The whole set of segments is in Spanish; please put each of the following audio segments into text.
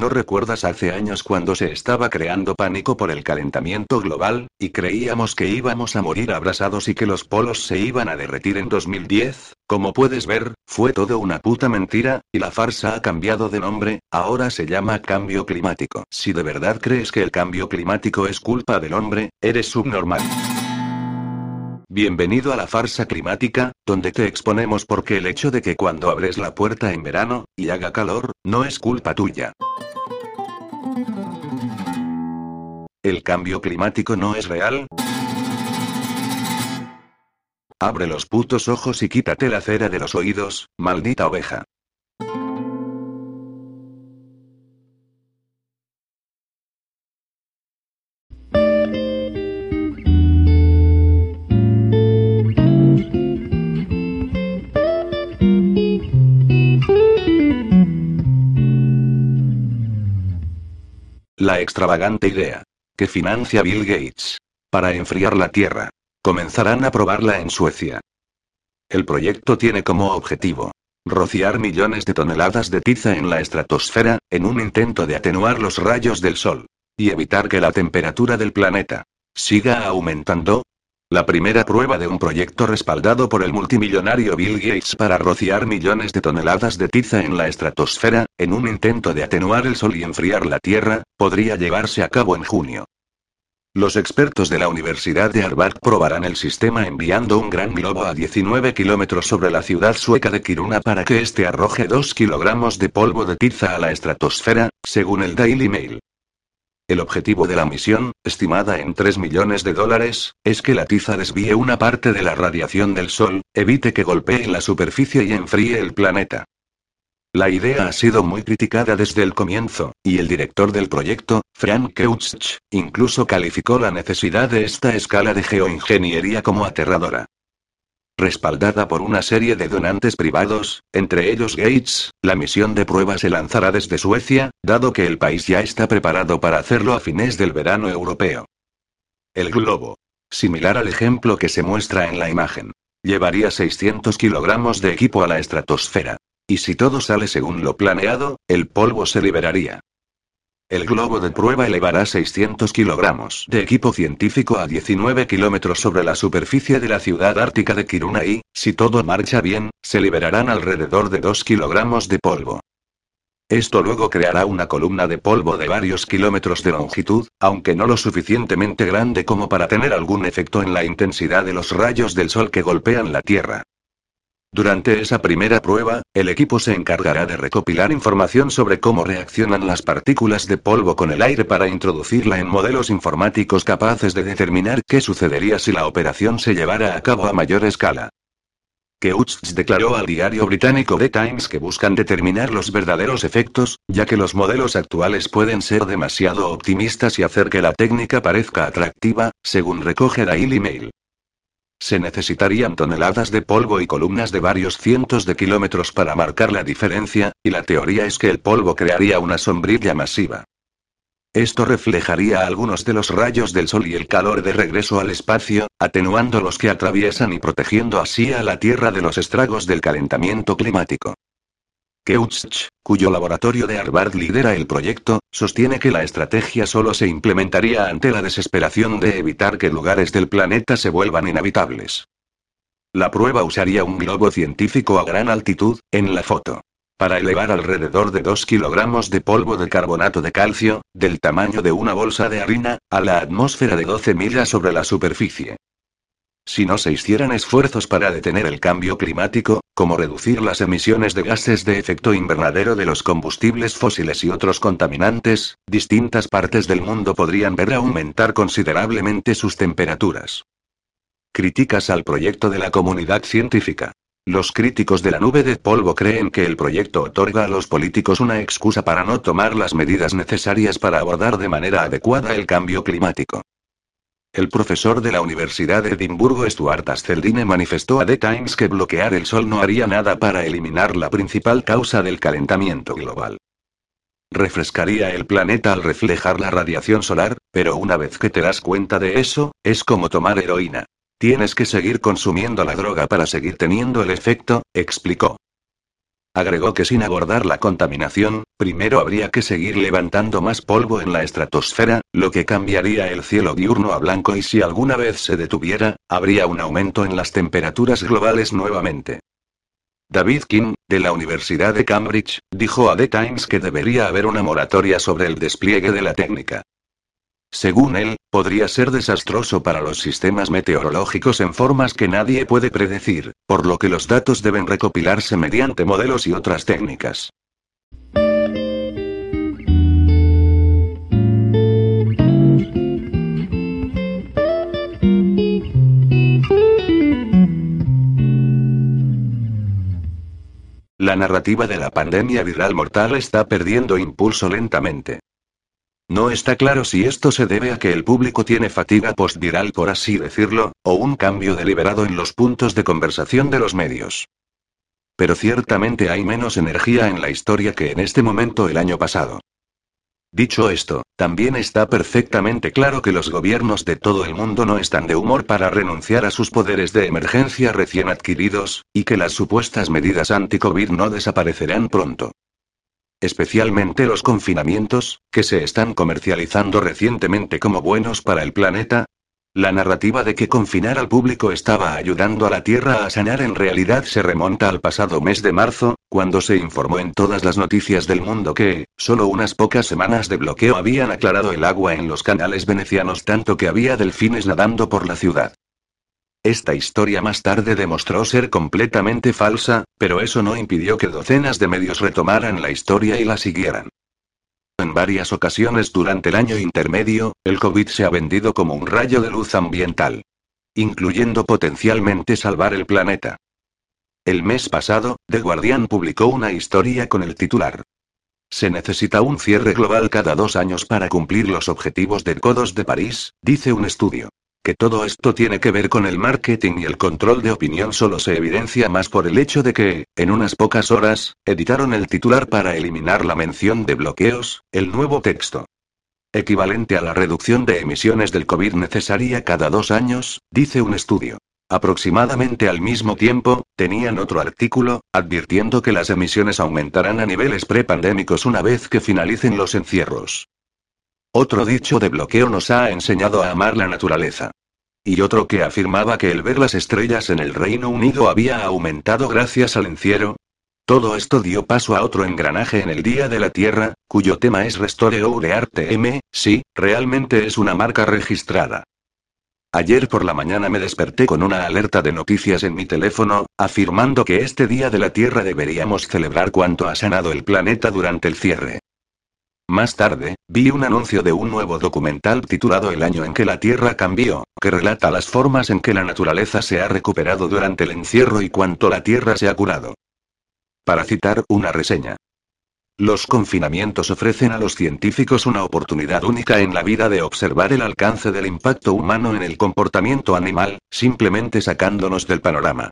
¿No recuerdas hace años cuando se estaba creando pánico por el calentamiento global, y creíamos que íbamos a morir abrasados y que los polos se iban a derretir en 2010? Como puedes ver, fue todo una puta mentira, y la farsa ha cambiado de nombre, ahora se llama cambio climático. Si de verdad crees que el cambio climático es culpa del hombre, eres subnormal. Bienvenido a la farsa climática, donde te exponemos porque el hecho de que cuando abres la puerta en verano, y haga calor, no es culpa tuya. ¿El cambio climático no es real? Abre los putos ojos y quítate la cera de los oídos, maldita oveja. La extravagante idea financia Bill Gates. Para enfriar la Tierra. Comenzarán a probarla en Suecia. El proyecto tiene como objetivo rociar millones de toneladas de tiza en la estratosfera, en un intento de atenuar los rayos del Sol. Y evitar que la temperatura del planeta siga aumentando. La primera prueba de un proyecto respaldado por el multimillonario Bill Gates para rociar millones de toneladas de tiza en la estratosfera, en un intento de atenuar el Sol y enfriar la Tierra, podría llevarse a cabo en junio. Los expertos de la Universidad de Harvard probarán el sistema enviando un gran globo a 19 kilómetros sobre la ciudad sueca de Kiruna para que éste arroje 2 kilogramos de polvo de tiza a la estratosfera, según el Daily Mail. El objetivo de la misión, estimada en 3 millones de dólares, es que la tiza desvíe una parte de la radiación del Sol, evite que golpee la superficie y enfríe el planeta. La idea ha sido muy criticada desde el comienzo, y el director del proyecto, Frank Keutsch, incluso calificó la necesidad de esta escala de geoingeniería como aterradora. Respaldada por una serie de donantes privados, entre ellos Gates, la misión de prueba se lanzará desde Suecia, dado que el país ya está preparado para hacerlo a fines del verano europeo. El globo. Similar al ejemplo que se muestra en la imagen. Llevaría 600 kilogramos de equipo a la estratosfera. Y si todo sale según lo planeado, el polvo se liberaría. El globo de prueba elevará 600 kilogramos de equipo científico a 19 kilómetros sobre la superficie de la ciudad ártica de Kiruna y, si todo marcha bien, se liberarán alrededor de 2 kilogramos de polvo. Esto luego creará una columna de polvo de varios kilómetros de longitud, aunque no lo suficientemente grande como para tener algún efecto en la intensidad de los rayos del sol que golpean la Tierra. Durante esa primera prueba, el equipo se encargará de recopilar información sobre cómo reaccionan las partículas de polvo con el aire para introducirla en modelos informáticos capaces de determinar qué sucedería si la operación se llevara a cabo a mayor escala. Keutz declaró al diario británico The Times que buscan determinar los verdaderos efectos, ya que los modelos actuales pueden ser demasiado optimistas y hacer que la técnica parezca atractiva, según recoge Daily Mail. Se necesitarían toneladas de polvo y columnas de varios cientos de kilómetros para marcar la diferencia, y la teoría es que el polvo crearía una sombrilla masiva. Esto reflejaría algunos de los rayos del Sol y el calor de regreso al espacio, atenuando los que atraviesan y protegiendo así a la Tierra de los estragos del calentamiento climático. Keutsch, cuyo laboratorio de Harvard lidera el proyecto, sostiene que la estrategia solo se implementaría ante la desesperación de evitar que lugares del planeta se vuelvan inhabitables. La prueba usaría un globo científico a gran altitud, en la foto. Para elevar alrededor de 2 kilogramos de polvo de carbonato de calcio, del tamaño de una bolsa de harina, a la atmósfera de 12 millas sobre la superficie. Si no se hicieran esfuerzos para detener el cambio climático, como reducir las emisiones de gases de efecto invernadero de los combustibles fósiles y otros contaminantes, distintas partes del mundo podrían ver aumentar considerablemente sus temperaturas. Críticas al proyecto de la comunidad científica. Los críticos de la nube de polvo creen que el proyecto otorga a los políticos una excusa para no tomar las medidas necesarias para abordar de manera adecuada el cambio climático. El profesor de la Universidad de Edimburgo Stuart Asceldine manifestó a The Times que bloquear el sol no haría nada para eliminar la principal causa del calentamiento global. Refrescaría el planeta al reflejar la radiación solar, pero una vez que te das cuenta de eso, es como tomar heroína. Tienes que seguir consumiendo la droga para seguir teniendo el efecto, explicó. Agregó que sin abordar la contaminación, primero habría que seguir levantando más polvo en la estratosfera, lo que cambiaría el cielo diurno a blanco y si alguna vez se detuviera, habría un aumento en las temperaturas globales nuevamente. David King, de la Universidad de Cambridge, dijo a The Times que debería haber una moratoria sobre el despliegue de la técnica. Según él, podría ser desastroso para los sistemas meteorológicos en formas que nadie puede predecir, por lo que los datos deben recopilarse mediante modelos y otras técnicas. La narrativa de la pandemia viral mortal está perdiendo impulso lentamente. No está claro si esto se debe a que el público tiene fatiga postviral por así decirlo, o un cambio deliberado en los puntos de conversación de los medios. Pero ciertamente hay menos energía en la historia que en este momento el año pasado. Dicho esto, también está perfectamente claro que los gobiernos de todo el mundo no están de humor para renunciar a sus poderes de emergencia recién adquiridos, y que las supuestas medidas anti-COVID no desaparecerán pronto especialmente los confinamientos, que se están comercializando recientemente como buenos para el planeta. La narrativa de que confinar al público estaba ayudando a la Tierra a sanar en realidad se remonta al pasado mes de marzo, cuando se informó en todas las noticias del mundo que, solo unas pocas semanas de bloqueo habían aclarado el agua en los canales venecianos tanto que había delfines nadando por la ciudad. Esta historia más tarde demostró ser completamente falsa, pero eso no impidió que docenas de medios retomaran la historia y la siguieran. En varias ocasiones durante el año intermedio, el COVID se ha vendido como un rayo de luz ambiental. Incluyendo potencialmente salvar el planeta. El mes pasado, The Guardian publicó una historia con el titular. Se necesita un cierre global cada dos años para cumplir los objetivos del Codos de París, dice un estudio. Que todo esto tiene que ver con el marketing y el control de opinión solo se evidencia más por el hecho de que, en unas pocas horas, editaron el titular para eliminar la mención de bloqueos, el nuevo texto. Equivalente a la reducción de emisiones del COVID necesaria cada dos años, dice un estudio. Aproximadamente al mismo tiempo, tenían otro artículo, advirtiendo que las emisiones aumentarán a niveles prepandémicos una vez que finalicen los encierros. Otro dicho de bloqueo nos ha enseñado a amar la naturaleza. Y otro que afirmaba que el ver las estrellas en el Reino Unido había aumentado gracias al encierro. Todo esto dio paso a otro engranaje en el Día de la Tierra, cuyo tema es Restore Our M, sí, realmente es una marca registrada. Ayer por la mañana me desperté con una alerta de noticias en mi teléfono, afirmando que este Día de la Tierra deberíamos celebrar cuanto ha sanado el planeta durante el cierre. Más tarde, vi un anuncio de un nuevo documental titulado El año en que la Tierra cambió, que relata las formas en que la naturaleza se ha recuperado durante el encierro y cuánto la Tierra se ha curado. Para citar una reseña. Los confinamientos ofrecen a los científicos una oportunidad única en la vida de observar el alcance del impacto humano en el comportamiento animal, simplemente sacándonos del panorama.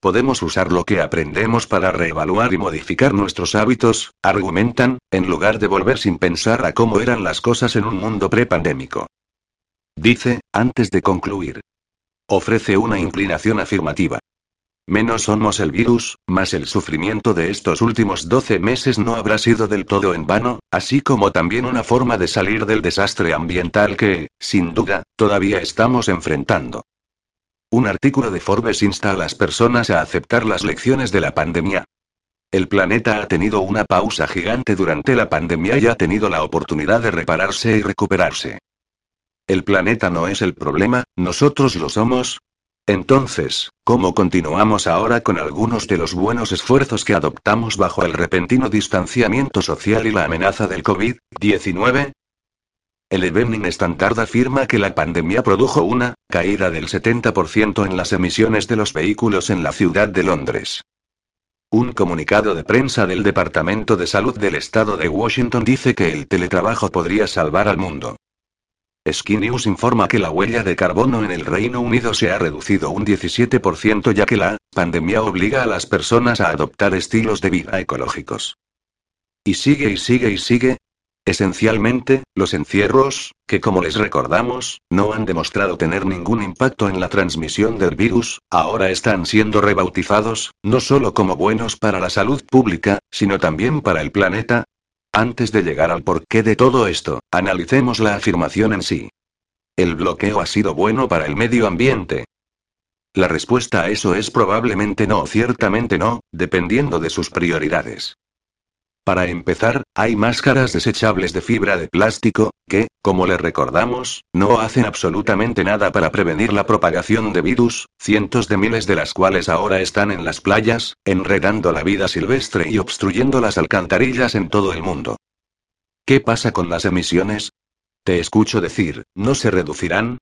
Podemos usar lo que aprendemos para reevaluar y modificar nuestros hábitos, argumentan, en lugar de volver sin pensar a cómo eran las cosas en un mundo prepandémico. Dice, antes de concluir. Ofrece una inclinación afirmativa. Menos somos el virus, más el sufrimiento de estos últimos 12 meses no habrá sido del todo en vano, así como también una forma de salir del desastre ambiental que, sin duda, todavía estamos enfrentando. Un artículo de Forbes insta a las personas a aceptar las lecciones de la pandemia. El planeta ha tenido una pausa gigante durante la pandemia y ha tenido la oportunidad de repararse y recuperarse. El planeta no es el problema, nosotros lo somos. Entonces, ¿cómo continuamos ahora con algunos de los buenos esfuerzos que adoptamos bajo el repentino distanciamiento social y la amenaza del COVID-19? El Evening Standard afirma que la pandemia produjo una caída del 70% en las emisiones de los vehículos en la ciudad de Londres. Un comunicado de prensa del Departamento de Salud del Estado de Washington dice que el teletrabajo podría salvar al mundo. Sky News informa que la huella de carbono en el Reino Unido se ha reducido un 17% ya que la pandemia obliga a las personas a adoptar estilos de vida ecológicos. Y sigue y sigue y sigue, Esencialmente, los encierros, que como les recordamos, no han demostrado tener ningún impacto en la transmisión del virus, ahora están siendo rebautizados, no solo como buenos para la salud pública, sino también para el planeta. Antes de llegar al porqué de todo esto, analicemos la afirmación en sí. ¿El bloqueo ha sido bueno para el medio ambiente? La respuesta a eso es probablemente no, ciertamente no, dependiendo de sus prioridades. Para empezar, hay máscaras desechables de fibra de plástico, que, como le recordamos, no hacen absolutamente nada para prevenir la propagación de virus, cientos de miles de las cuales ahora están en las playas, enredando la vida silvestre y obstruyendo las alcantarillas en todo el mundo. ¿Qué pasa con las emisiones? Te escucho decir, ¿no se reducirán?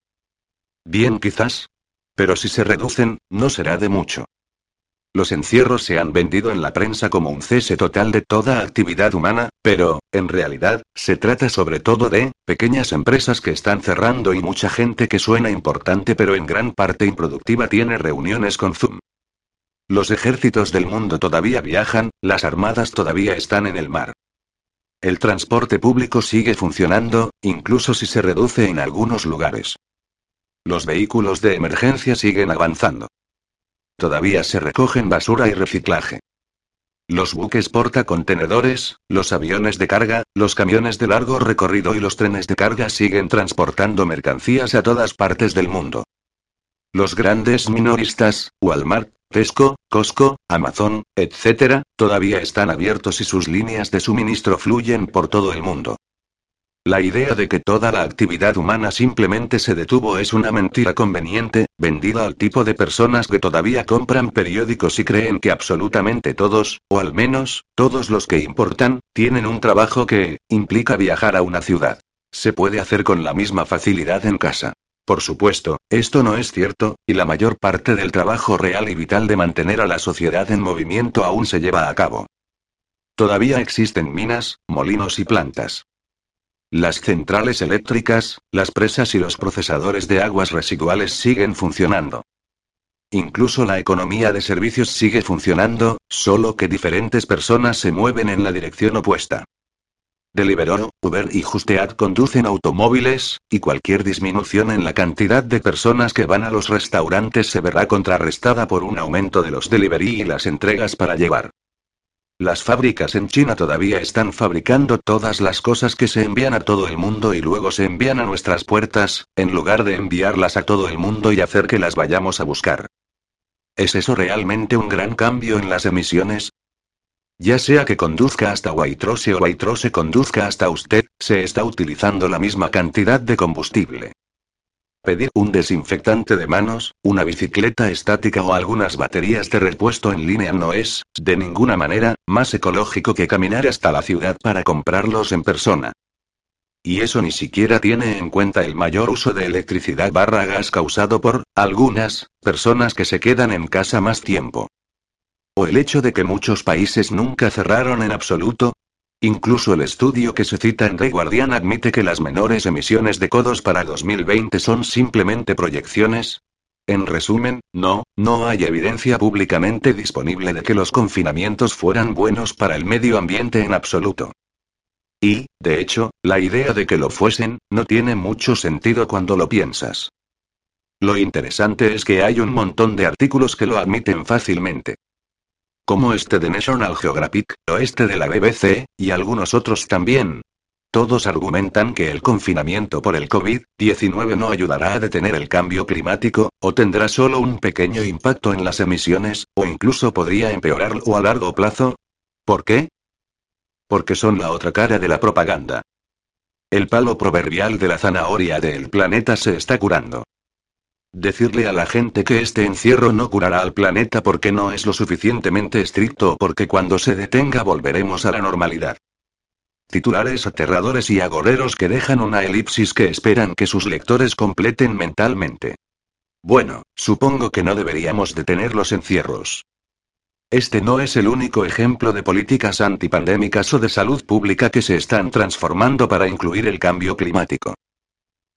Bien quizás. Pero si se reducen, no será de mucho. Los encierros se han vendido en la prensa como un cese total de toda actividad humana, pero, en realidad, se trata sobre todo de, pequeñas empresas que están cerrando y mucha gente que suena importante pero en gran parte improductiva tiene reuniones con Zoom. Los ejércitos del mundo todavía viajan, las armadas todavía están en el mar. El transporte público sigue funcionando, incluso si se reduce en algunos lugares. Los vehículos de emergencia siguen avanzando. Todavía se recogen basura y reciclaje. Los buques portacontenedores, los aviones de carga, los camiones de largo recorrido y los trenes de carga siguen transportando mercancías a todas partes del mundo. Los grandes minoristas, Walmart, Tesco, Costco, Amazon, etc., todavía están abiertos y sus líneas de suministro fluyen por todo el mundo. La idea de que toda la actividad humana simplemente se detuvo es una mentira conveniente, vendida al tipo de personas que todavía compran periódicos y creen que absolutamente todos, o al menos, todos los que importan, tienen un trabajo que, implica viajar a una ciudad. Se puede hacer con la misma facilidad en casa. Por supuesto, esto no es cierto, y la mayor parte del trabajo real y vital de mantener a la sociedad en movimiento aún se lleva a cabo. Todavía existen minas, molinos y plantas. Las centrales eléctricas, las presas y los procesadores de aguas residuales siguen funcionando. Incluso la economía de servicios sigue funcionando, solo que diferentes personas se mueven en la dirección opuesta. Deliveroo, Uber y Justead conducen automóviles, y cualquier disminución en la cantidad de personas que van a los restaurantes se verá contrarrestada por un aumento de los delivery y las entregas para llevar. Las fábricas en China todavía están fabricando todas las cosas que se envían a todo el mundo y luego se envían a nuestras puertas, en lugar de enviarlas a todo el mundo y hacer que las vayamos a buscar. ¿Es eso realmente un gran cambio en las emisiones? Ya sea que conduzca hasta Waitrose o Waitrose conduzca hasta usted, se está utilizando la misma cantidad de combustible. Pedir un desinfectante de manos, una bicicleta estática o algunas baterías de repuesto en línea no es, de ninguna manera, más ecológico que caminar hasta la ciudad para comprarlos en persona. Y eso ni siquiera tiene en cuenta el mayor uso de electricidad barra gas causado por, algunas, personas que se quedan en casa más tiempo. O el hecho de que muchos países nunca cerraron en absoluto, Incluso el estudio que se cita en The Guardian admite que las menores emisiones de codos para 2020 son simplemente proyecciones. En resumen, no, no hay evidencia públicamente disponible de que los confinamientos fueran buenos para el medio ambiente en absoluto. Y, de hecho, la idea de que lo fuesen, no tiene mucho sentido cuando lo piensas. Lo interesante es que hay un montón de artículos que lo admiten fácilmente como este de National Geographic, o este de la BBC, y algunos otros también. Todos argumentan que el confinamiento por el COVID-19 no ayudará a detener el cambio climático, o tendrá solo un pequeño impacto en las emisiones, o incluso podría empeorarlo a largo plazo. ¿Por qué? Porque son la otra cara de la propaganda. El palo proverbial de la zanahoria del planeta se está curando. Decirle a la gente que este encierro no curará al planeta porque no es lo suficientemente estricto o porque cuando se detenga volveremos a la normalidad. Titulares aterradores y agoreros que dejan una elipsis que esperan que sus lectores completen mentalmente. Bueno, supongo que no deberíamos detener los encierros. Este no es el único ejemplo de políticas antipandémicas o de salud pública que se están transformando para incluir el cambio climático.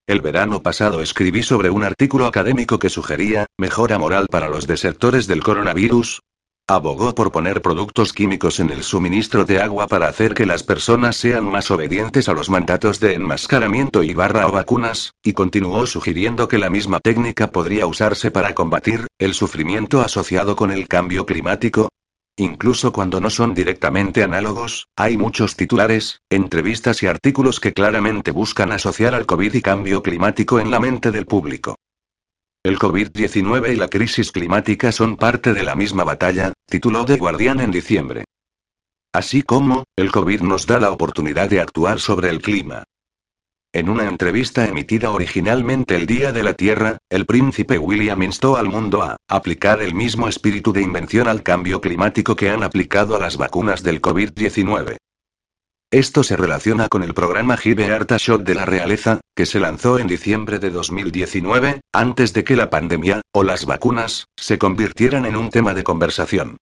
El verano pasado escribí sobre un artículo académico que sugería, mejora moral para los desertores del coronavirus. Abogó por poner productos químicos en el suministro de agua para hacer que las personas sean más obedientes a los mandatos de enmascaramiento y barra o vacunas, y continuó sugiriendo que la misma técnica podría usarse para combatir el sufrimiento asociado con el cambio climático, Incluso cuando no son directamente análogos, hay muchos titulares, entrevistas y artículos que claramente buscan asociar al COVID y cambio climático en la mente del público. El COVID-19 y la crisis climática son parte de la misma batalla, tituló The Guardian en diciembre. Así como, el COVID nos da la oportunidad de actuar sobre el clima. En una entrevista emitida originalmente el Día de la Tierra, el príncipe William instó al mundo a aplicar el mismo espíritu de invención al cambio climático que han aplicado a las vacunas del COVID-19. Esto se relaciona con el programa Give Art Shot de la realeza, que se lanzó en diciembre de 2019, antes de que la pandemia, o las vacunas, se convirtieran en un tema de conversación.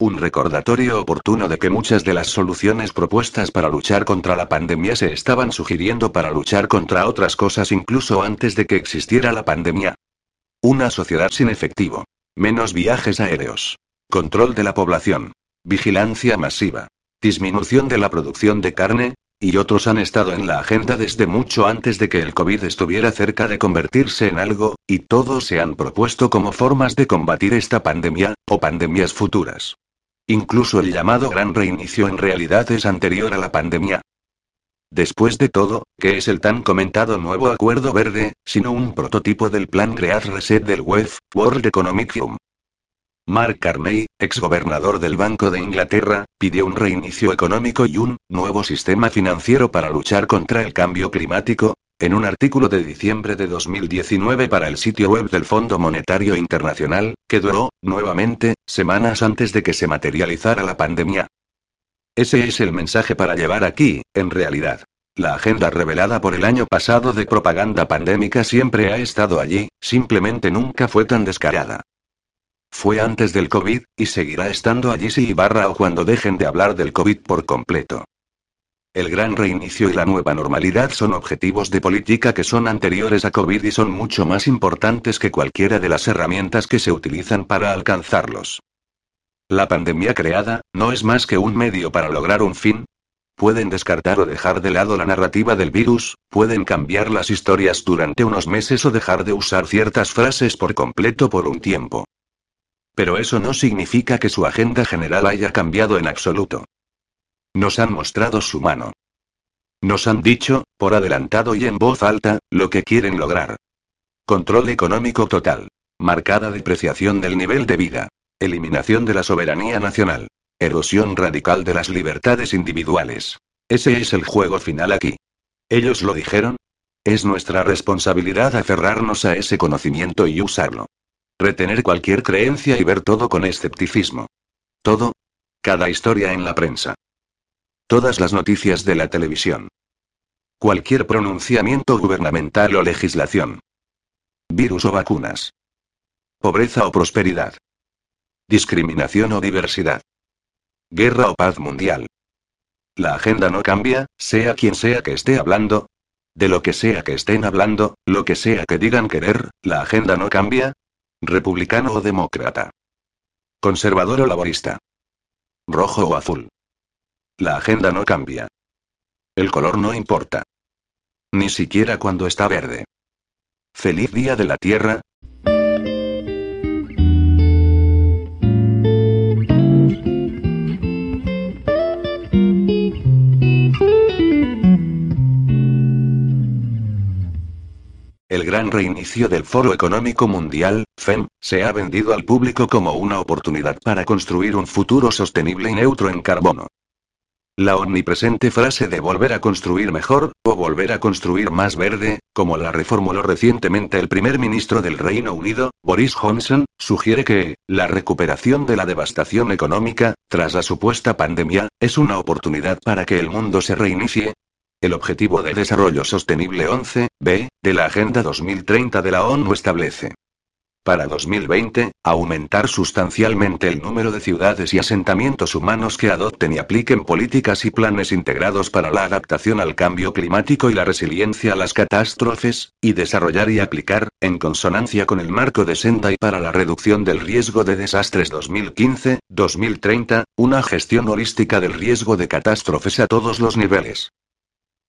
Un recordatorio oportuno de que muchas de las soluciones propuestas para luchar contra la pandemia se estaban sugiriendo para luchar contra otras cosas incluso antes de que existiera la pandemia. Una sociedad sin efectivo. Menos viajes aéreos. Control de la población. Vigilancia masiva disminución de la producción de carne, y otros han estado en la agenda desde mucho antes de que el COVID estuviera cerca de convertirse en algo, y todos se han propuesto como formas de combatir esta pandemia, o pandemias futuras. Incluso el llamado gran reinicio en realidad es anterior a la pandemia. Después de todo, ¿qué es el tan comentado nuevo Acuerdo Verde, sino un prototipo del plan Great Reset del WEF, World Economic Forum? Mark Carney, exgobernador del Banco de Inglaterra, pidió un reinicio económico y un nuevo sistema financiero para luchar contra el cambio climático, en un artículo de diciembre de 2019 para el sitio web del Fondo Monetario Internacional, que duró, nuevamente, semanas antes de que se materializara la pandemia. Ese es el mensaje para llevar aquí, en realidad. La agenda revelada por el año pasado de propaganda pandémica siempre ha estado allí, simplemente nunca fue tan descarada. Fue antes del COVID, y seguirá estando allí si barra o cuando dejen de hablar del COVID por completo. El gran reinicio y la nueva normalidad son objetivos de política que son anteriores a COVID y son mucho más importantes que cualquiera de las herramientas que se utilizan para alcanzarlos. La pandemia creada, no es más que un medio para lograr un fin. Pueden descartar o dejar de lado la narrativa del virus, pueden cambiar las historias durante unos meses o dejar de usar ciertas frases por completo por un tiempo. Pero eso no significa que su agenda general haya cambiado en absoluto. Nos han mostrado su mano. Nos han dicho, por adelantado y en voz alta, lo que quieren lograr. Control económico total. Marcada depreciación del nivel de vida. Eliminación de la soberanía nacional. Erosión radical de las libertades individuales. Ese es el juego final aquí. ¿Ellos lo dijeron? Es nuestra responsabilidad aferrarnos a ese conocimiento y usarlo. Retener cualquier creencia y ver todo con escepticismo. Todo. Cada historia en la prensa. Todas las noticias de la televisión. Cualquier pronunciamiento gubernamental o legislación. Virus o vacunas. Pobreza o prosperidad. Discriminación o diversidad. Guerra o paz mundial. La agenda no cambia, sea quien sea que esté hablando. De lo que sea que estén hablando, lo que sea que digan querer, la agenda no cambia, Republicano o demócrata. Conservador o laborista. Rojo o azul. La agenda no cambia. El color no importa. Ni siquiera cuando está verde. Feliz Día de la Tierra, El gran reinicio del Foro Económico Mundial, FEM, se ha vendido al público como una oportunidad para construir un futuro sostenible y neutro en carbono. La omnipresente frase de volver a construir mejor, o volver a construir más verde, como la reformuló recientemente el primer ministro del Reino Unido, Boris Johnson, sugiere que, la recuperación de la devastación económica, tras la supuesta pandemia, es una oportunidad para que el mundo se reinicie, el Objetivo de Desarrollo Sostenible 11, B, de la Agenda 2030 de la ONU establece. Para 2020, aumentar sustancialmente el número de ciudades y asentamientos humanos que adopten y apliquen políticas y planes integrados para la adaptación al cambio climático y la resiliencia a las catástrofes, y desarrollar y aplicar, en consonancia con el marco de Sendai para la reducción del riesgo de desastres 2015-2030, una gestión holística del riesgo de catástrofes a todos los niveles.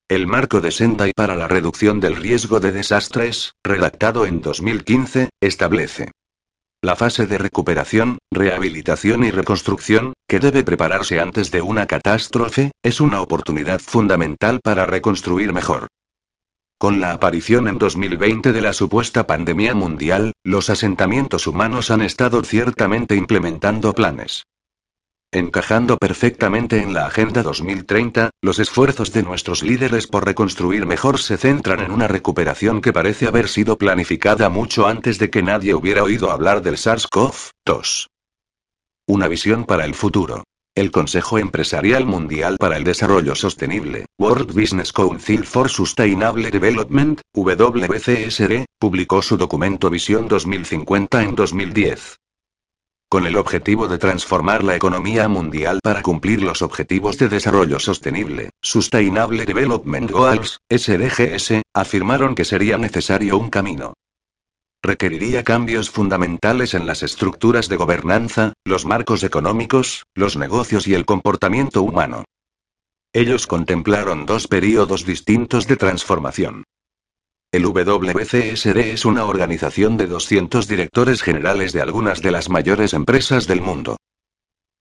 El marco de Sendai para la reducción del riesgo de desastres, redactado en 2015, establece la fase de recuperación, rehabilitación y reconstrucción, que debe prepararse antes de una catástrofe, es una oportunidad fundamental para reconstruir mejor. Con la aparición en 2020 de la supuesta pandemia mundial, los asentamientos humanos han estado ciertamente implementando planes Encajando perfectamente en la Agenda 2030, los esfuerzos de nuestros líderes por reconstruir mejor se centran en una recuperación que parece haber sido planificada mucho antes de que nadie hubiera oído hablar del SARS-CoV-2. Una visión para el futuro. El Consejo Empresarial Mundial para el Desarrollo Sostenible, World Business Council for Sustainable Development, WCSD, publicó su documento Visión 2050 en 2010 con el objetivo de transformar la economía mundial para cumplir los Objetivos de Desarrollo Sostenible, Sustainable Development Goals, SDGS, afirmaron que sería necesario un camino. Requeriría cambios fundamentales en las estructuras de gobernanza, los marcos económicos, los negocios y el comportamiento humano. Ellos contemplaron dos períodos distintos de transformación. El WCSD es una organización de 200 directores generales de algunas de las mayores empresas del mundo.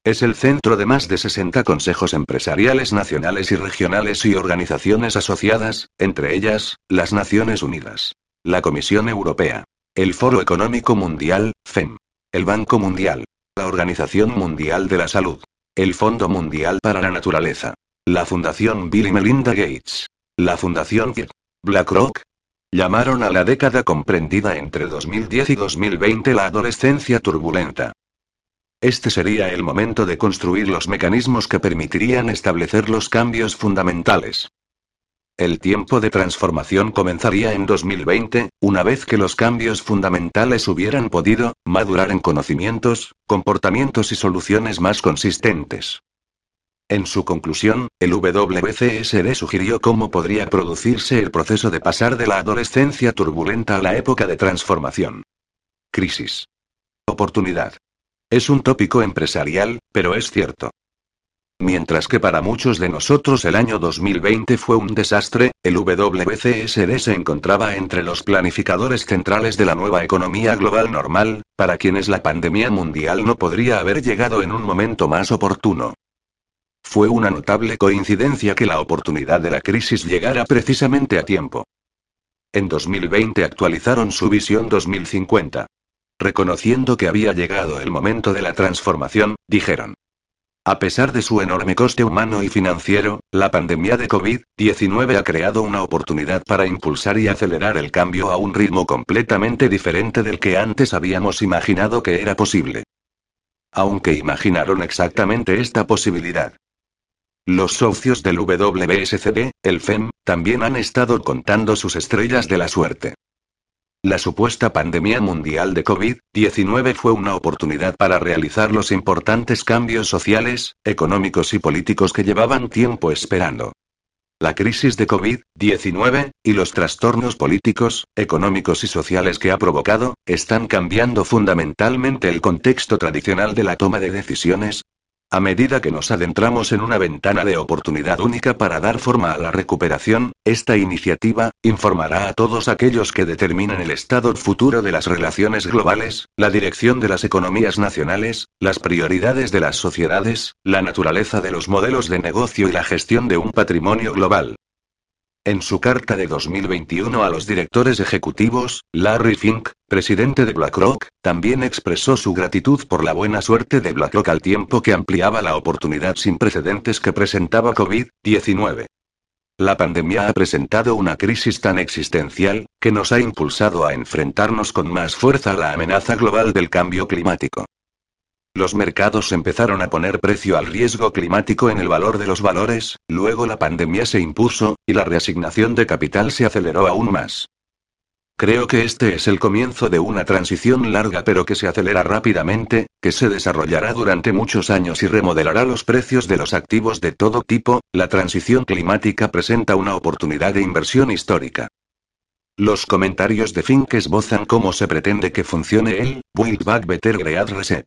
Es el centro de más de 60 consejos empresariales nacionales y regionales y organizaciones asociadas, entre ellas, las Naciones Unidas, la Comisión Europea, el Foro Económico Mundial, FEM, el Banco Mundial, la Organización Mundial de la Salud, el Fondo Mundial para la Naturaleza, la Fundación Bill y Melinda Gates, la Fundación BlackRock, Llamaron a la década comprendida entre 2010 y 2020 la adolescencia turbulenta. Este sería el momento de construir los mecanismos que permitirían establecer los cambios fundamentales. El tiempo de transformación comenzaría en 2020, una vez que los cambios fundamentales hubieran podido madurar en conocimientos, comportamientos y soluciones más consistentes. En su conclusión, el WCSD sugirió cómo podría producirse el proceso de pasar de la adolescencia turbulenta a la época de transformación. Crisis. Oportunidad. Es un tópico empresarial, pero es cierto. Mientras que para muchos de nosotros el año 2020 fue un desastre, el WCSD se encontraba entre los planificadores centrales de la nueva economía global normal, para quienes la pandemia mundial no podría haber llegado en un momento más oportuno. Fue una notable coincidencia que la oportunidad de la crisis llegara precisamente a tiempo. En 2020 actualizaron su visión 2050. Reconociendo que había llegado el momento de la transformación, dijeron. A pesar de su enorme coste humano y financiero, la pandemia de COVID-19 ha creado una oportunidad para impulsar y acelerar el cambio a un ritmo completamente diferente del que antes habíamos imaginado que era posible. Aunque imaginaron exactamente esta posibilidad. Los socios del WSCD, el FEM, también han estado contando sus estrellas de la suerte. La supuesta pandemia mundial de COVID-19 fue una oportunidad para realizar los importantes cambios sociales, económicos y políticos que llevaban tiempo esperando. La crisis de COVID-19, y los trastornos políticos, económicos y sociales que ha provocado, están cambiando fundamentalmente el contexto tradicional de la toma de decisiones, a medida que nos adentramos en una ventana de oportunidad única para dar forma a la recuperación, esta iniciativa, informará a todos aquellos que determinen el estado futuro de las relaciones globales, la dirección de las economías nacionales, las prioridades de las sociedades, la naturaleza de los modelos de negocio y la gestión de un patrimonio global. En su carta de 2021 a los directores ejecutivos, Larry Fink, presidente de BlackRock, también expresó su gratitud por la buena suerte de BlackRock al tiempo que ampliaba la oportunidad sin precedentes que presentaba COVID-19. La pandemia ha presentado una crisis tan existencial, que nos ha impulsado a enfrentarnos con más fuerza a la amenaza global del cambio climático. Los mercados empezaron a poner precio al riesgo climático en el valor de los valores, luego la pandemia se impuso, y la reasignación de capital se aceleró aún más. Creo que este es el comienzo de una transición larga pero que se acelera rápidamente, que se desarrollará durante muchos años y remodelará los precios de los activos de todo tipo. La transición climática presenta una oportunidad de inversión histórica. Los comentarios de Fink esbozan cómo se pretende que funcione el Build Back Better Great Reset.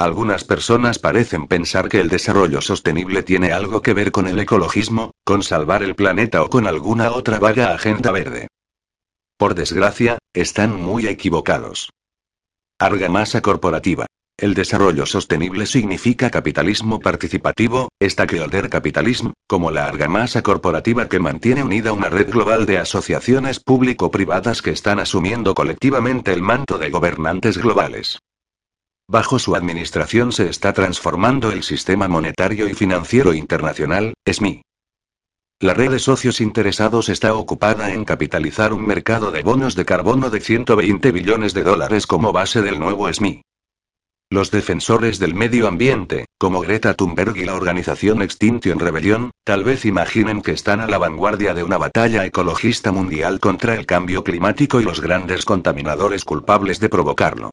Algunas personas parecen pensar que el desarrollo sostenible tiene algo que ver con el ecologismo, con salvar el planeta o con alguna otra vaga agenda verde. Por desgracia, están muy equivocados. Argamasa corporativa. El desarrollo sostenible significa capitalismo participativo, stakeholder capitalism, como la argamasa corporativa que mantiene unida una red global de asociaciones público-privadas que están asumiendo colectivamente el manto de gobernantes globales. Bajo su administración se está transformando el sistema monetario y financiero internacional, SMI. La red de socios interesados está ocupada en capitalizar un mercado de bonos de carbono de 120 billones de dólares como base del nuevo SMI. Los defensores del medio ambiente, como Greta Thunberg y la organización Extinction Rebellion, tal vez imaginen que están a la vanguardia de una batalla ecologista mundial contra el cambio climático y los grandes contaminadores culpables de provocarlo.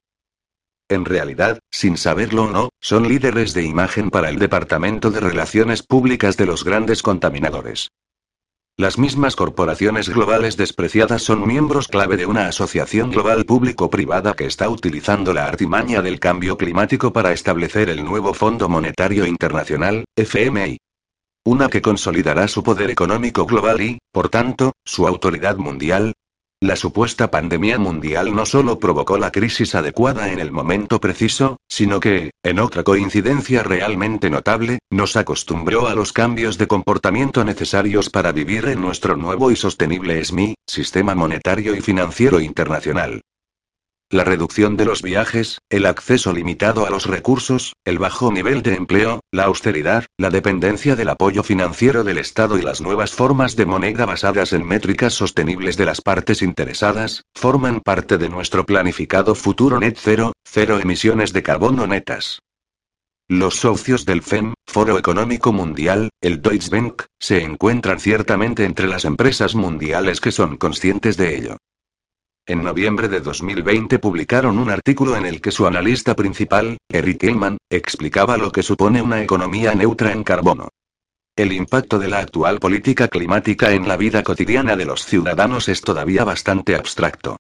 En realidad, sin saberlo o no, son líderes de imagen para el Departamento de Relaciones Públicas de los grandes contaminadores. Las mismas corporaciones globales despreciadas son miembros clave de una asociación global público-privada que está utilizando la artimaña del cambio climático para establecer el nuevo Fondo Monetario Internacional, FMI. Una que consolidará su poder económico global y, por tanto, su autoridad mundial, la supuesta pandemia mundial no solo provocó la crisis adecuada en el momento preciso, sino que, en otra coincidencia realmente notable, nos acostumbró a los cambios de comportamiento necesarios para vivir en nuestro nuevo y sostenible SMI, Sistema Monetario y Financiero Internacional. La reducción de los viajes, el acceso limitado a los recursos, el bajo nivel de empleo, la austeridad, la dependencia del apoyo financiero del Estado y las nuevas formas de moneda basadas en métricas sostenibles de las partes interesadas, forman parte de nuestro planificado futuro net cero, cero emisiones de carbono netas. Los socios del FEM, Foro Económico Mundial, el Deutsche Bank, se encuentran ciertamente entre las empresas mundiales que son conscientes de ello. En noviembre de 2020 publicaron un artículo en el que su analista principal, Eric Heyman, explicaba lo que supone una economía neutra en carbono. El impacto de la actual política climática en la vida cotidiana de los ciudadanos es todavía bastante abstracto.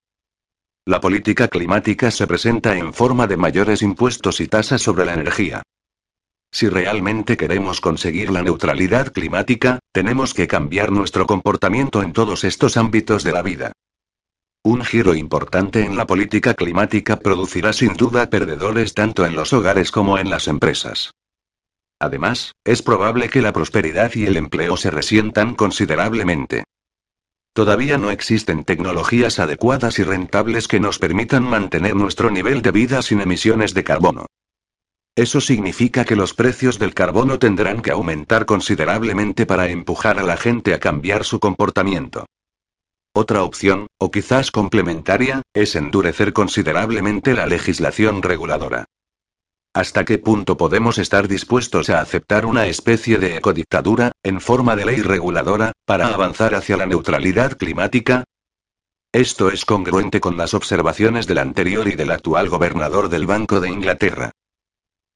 La política climática se presenta en forma de mayores impuestos y tasas sobre la energía. Si realmente queremos conseguir la neutralidad climática, tenemos que cambiar nuestro comportamiento en todos estos ámbitos de la vida. Un giro importante en la política climática producirá sin duda perdedores tanto en los hogares como en las empresas. Además, es probable que la prosperidad y el empleo se resientan considerablemente. Todavía no existen tecnologías adecuadas y rentables que nos permitan mantener nuestro nivel de vida sin emisiones de carbono. Eso significa que los precios del carbono tendrán que aumentar considerablemente para empujar a la gente a cambiar su comportamiento. Otra opción, o quizás complementaria, es endurecer considerablemente la legislación reguladora. ¿Hasta qué punto podemos estar dispuestos a aceptar una especie de ecodictadura, en forma de ley reguladora, para avanzar hacia la neutralidad climática? Esto es congruente con las observaciones del anterior y del actual gobernador del Banco de Inglaterra.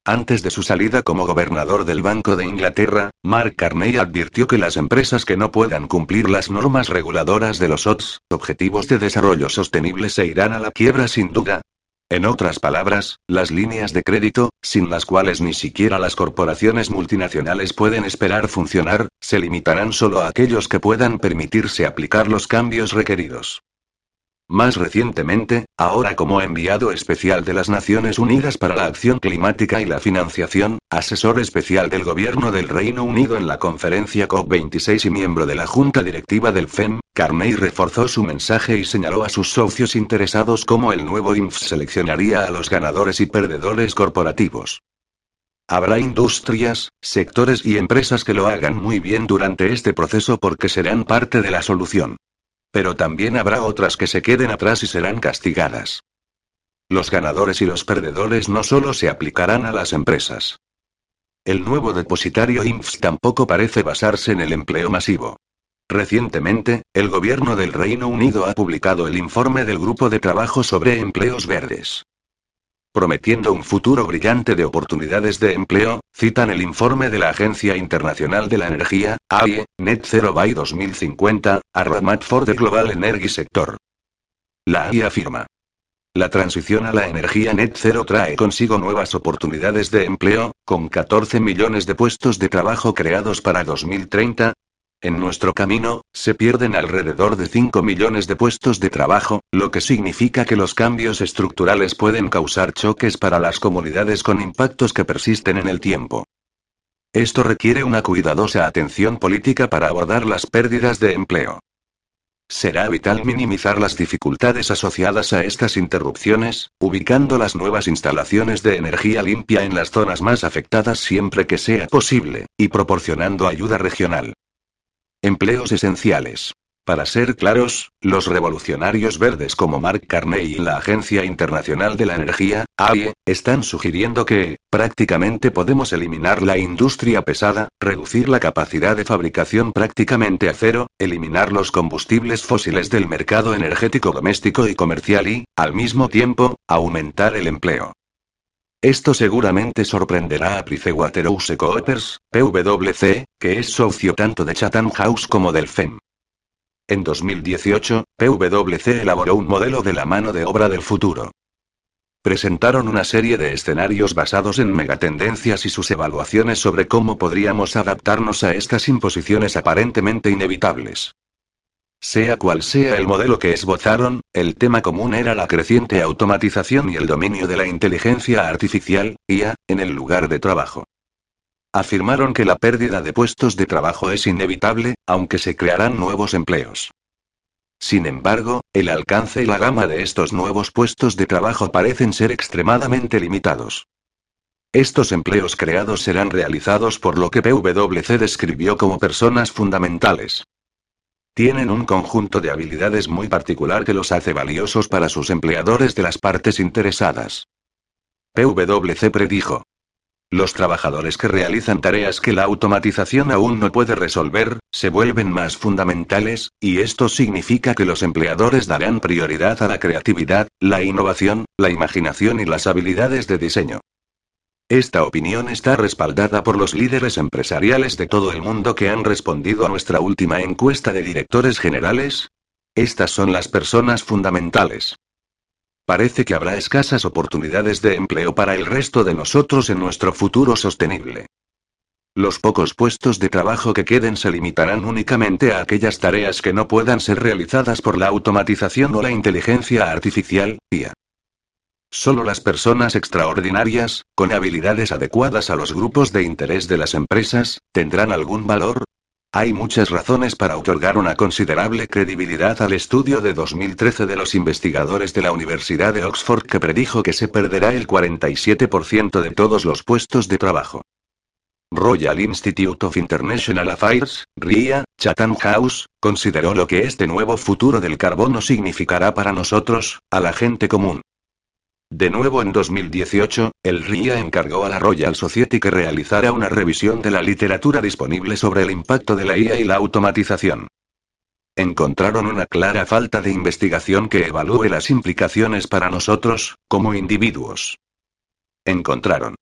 Antes de su salida como gobernador del Banco de Inglaterra, Mark Carney advirtió que las empresas que no puedan cumplir las normas reguladoras de los OTS, Objetivos de Desarrollo Sostenible, se irán a la quiebra sin duda. En otras palabras, las líneas de crédito, sin las cuales ni siquiera las corporaciones multinacionales pueden esperar funcionar, se limitarán solo a aquellos que puedan permitirse aplicar los cambios requeridos. Más recientemente, ahora como enviado especial de las Naciones Unidas para la Acción Climática y la Financiación, asesor especial del Gobierno del Reino Unido en la conferencia COP26 y miembro de la Junta Directiva del FEM, Carney reforzó su mensaje y señaló a sus socios interesados cómo el nuevo INF seleccionaría a los ganadores y perdedores corporativos. Habrá industrias, sectores y empresas que lo hagan muy bien durante este proceso porque serán parte de la solución. Pero también habrá otras que se queden atrás y serán castigadas. Los ganadores y los perdedores no solo se aplicarán a las empresas. El nuevo depositario INFS tampoco parece basarse en el empleo masivo. Recientemente, el gobierno del Reino Unido ha publicado el informe del Grupo de Trabajo sobre Empleos Verdes. Prometiendo un futuro brillante de oportunidades de empleo, citan el informe de la Agencia Internacional de la Energía, AIE, Net Zero by 2050, a Roadmap for the Global Energy Sector. La AIE afirma. La transición a la energía net cero trae consigo nuevas oportunidades de empleo, con 14 millones de puestos de trabajo creados para 2030, en nuestro camino, se pierden alrededor de 5 millones de puestos de trabajo, lo que significa que los cambios estructurales pueden causar choques para las comunidades con impactos que persisten en el tiempo. Esto requiere una cuidadosa atención política para abordar las pérdidas de empleo. Será vital minimizar las dificultades asociadas a estas interrupciones, ubicando las nuevas instalaciones de energía limpia en las zonas más afectadas siempre que sea posible, y proporcionando ayuda regional. Empleos esenciales. Para ser claros, los revolucionarios verdes como Mark Carney y la Agencia Internacional de la Energía, AIE, están sugiriendo que, prácticamente podemos eliminar la industria pesada, reducir la capacidad de fabricación prácticamente a cero, eliminar los combustibles fósiles del mercado energético doméstico y comercial y, al mismo tiempo, aumentar el empleo. Esto seguramente sorprenderá a PricewaterhouseCoopers, PwC, que es socio tanto de Chatham House como del FEM. En 2018, PwC elaboró un modelo de la mano de obra del futuro. Presentaron una serie de escenarios basados en megatendencias y sus evaluaciones sobre cómo podríamos adaptarnos a estas imposiciones aparentemente inevitables. Sea cual sea el modelo que esbozaron, el tema común era la creciente automatización y el dominio de la inteligencia artificial, IA, en el lugar de trabajo. Afirmaron que la pérdida de puestos de trabajo es inevitable, aunque se crearán nuevos empleos. Sin embargo, el alcance y la gama de estos nuevos puestos de trabajo parecen ser extremadamente limitados. Estos empleos creados serán realizados por lo que PwC describió como personas fundamentales. Tienen un conjunto de habilidades muy particular que los hace valiosos para sus empleadores de las partes interesadas. PwC predijo. Los trabajadores que realizan tareas que la automatización aún no puede resolver, se vuelven más fundamentales, y esto significa que los empleadores darán prioridad a la creatividad, la innovación, la imaginación y las habilidades de diseño. Esta opinión está respaldada por los líderes empresariales de todo el mundo que han respondido a nuestra última encuesta de directores generales. Estas son las personas fundamentales. Parece que habrá escasas oportunidades de empleo para el resto de nosotros en nuestro futuro sostenible. Los pocos puestos de trabajo que queden se limitarán únicamente a aquellas tareas que no puedan ser realizadas por la automatización o la inteligencia artificial, IA. Solo las personas extraordinarias, con habilidades adecuadas a los grupos de interés de las empresas, tendrán algún valor. Hay muchas razones para otorgar una considerable credibilidad al estudio de 2013 de los investigadores de la Universidad de Oxford que predijo que se perderá el 47% de todos los puestos de trabajo. Royal Institute of International Affairs, RIA, Chatham House, consideró lo que este nuevo futuro del carbono significará para nosotros, a la gente común. De nuevo en 2018, el RIA encargó a la Royal Society que realizara una revisión de la literatura disponible sobre el impacto de la IA y la automatización. Encontraron una clara falta de investigación que evalúe las implicaciones para nosotros, como individuos. Encontraron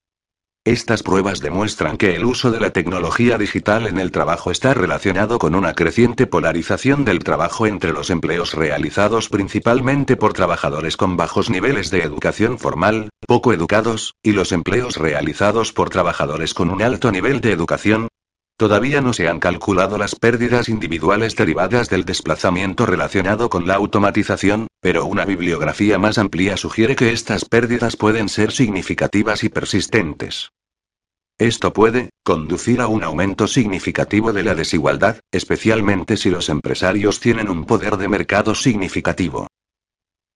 estas pruebas demuestran que el uso de la tecnología digital en el trabajo está relacionado con una creciente polarización del trabajo entre los empleos realizados principalmente por trabajadores con bajos niveles de educación formal, poco educados, y los empleos realizados por trabajadores con un alto nivel de educación. Todavía no se han calculado las pérdidas individuales derivadas del desplazamiento relacionado con la automatización, pero una bibliografía más amplia sugiere que estas pérdidas pueden ser significativas y persistentes. Esto puede conducir a un aumento significativo de la desigualdad, especialmente si los empresarios tienen un poder de mercado significativo.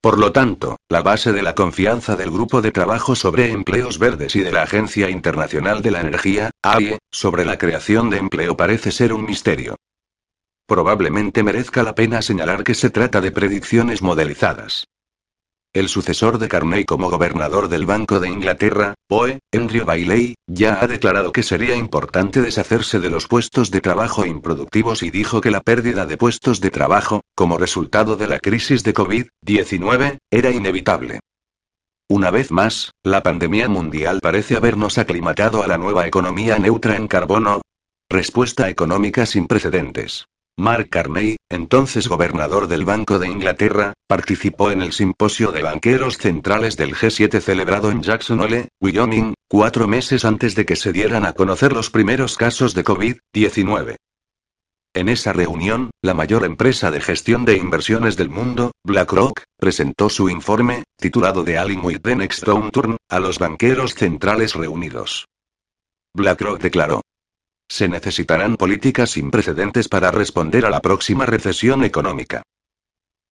Por lo tanto, la base de la confianza del Grupo de Trabajo sobre Empleos Verdes y de la Agencia Internacional de la Energía, AIE, sobre la creación de empleo parece ser un misterio. Probablemente merezca la pena señalar que se trata de predicciones modelizadas. El sucesor de Carney como gobernador del Banco de Inglaterra, BOE, Andrew Bailey, ya ha declarado que sería importante deshacerse de los puestos de trabajo improductivos y dijo que la pérdida de puestos de trabajo, como resultado de la crisis de COVID-19, era inevitable. Una vez más, la pandemia mundial parece habernos aclimatado a la nueva economía neutra en carbono. Respuesta económica sin precedentes. Mark Carney, entonces gobernador del Banco de Inglaterra, participó en el simposio de banqueros centrales del G7 celebrado en Jackson Hole, Wyoming, cuatro meses antes de que se dieran a conocer los primeros casos de COVID-19. En esa reunión, la mayor empresa de gestión de inversiones del mundo, BlackRock, presentó su informe, titulado The Alling with the Next Downturn, a los banqueros centrales reunidos. BlackRock declaró, se necesitarán políticas sin precedentes para responder a la próxima recesión económica.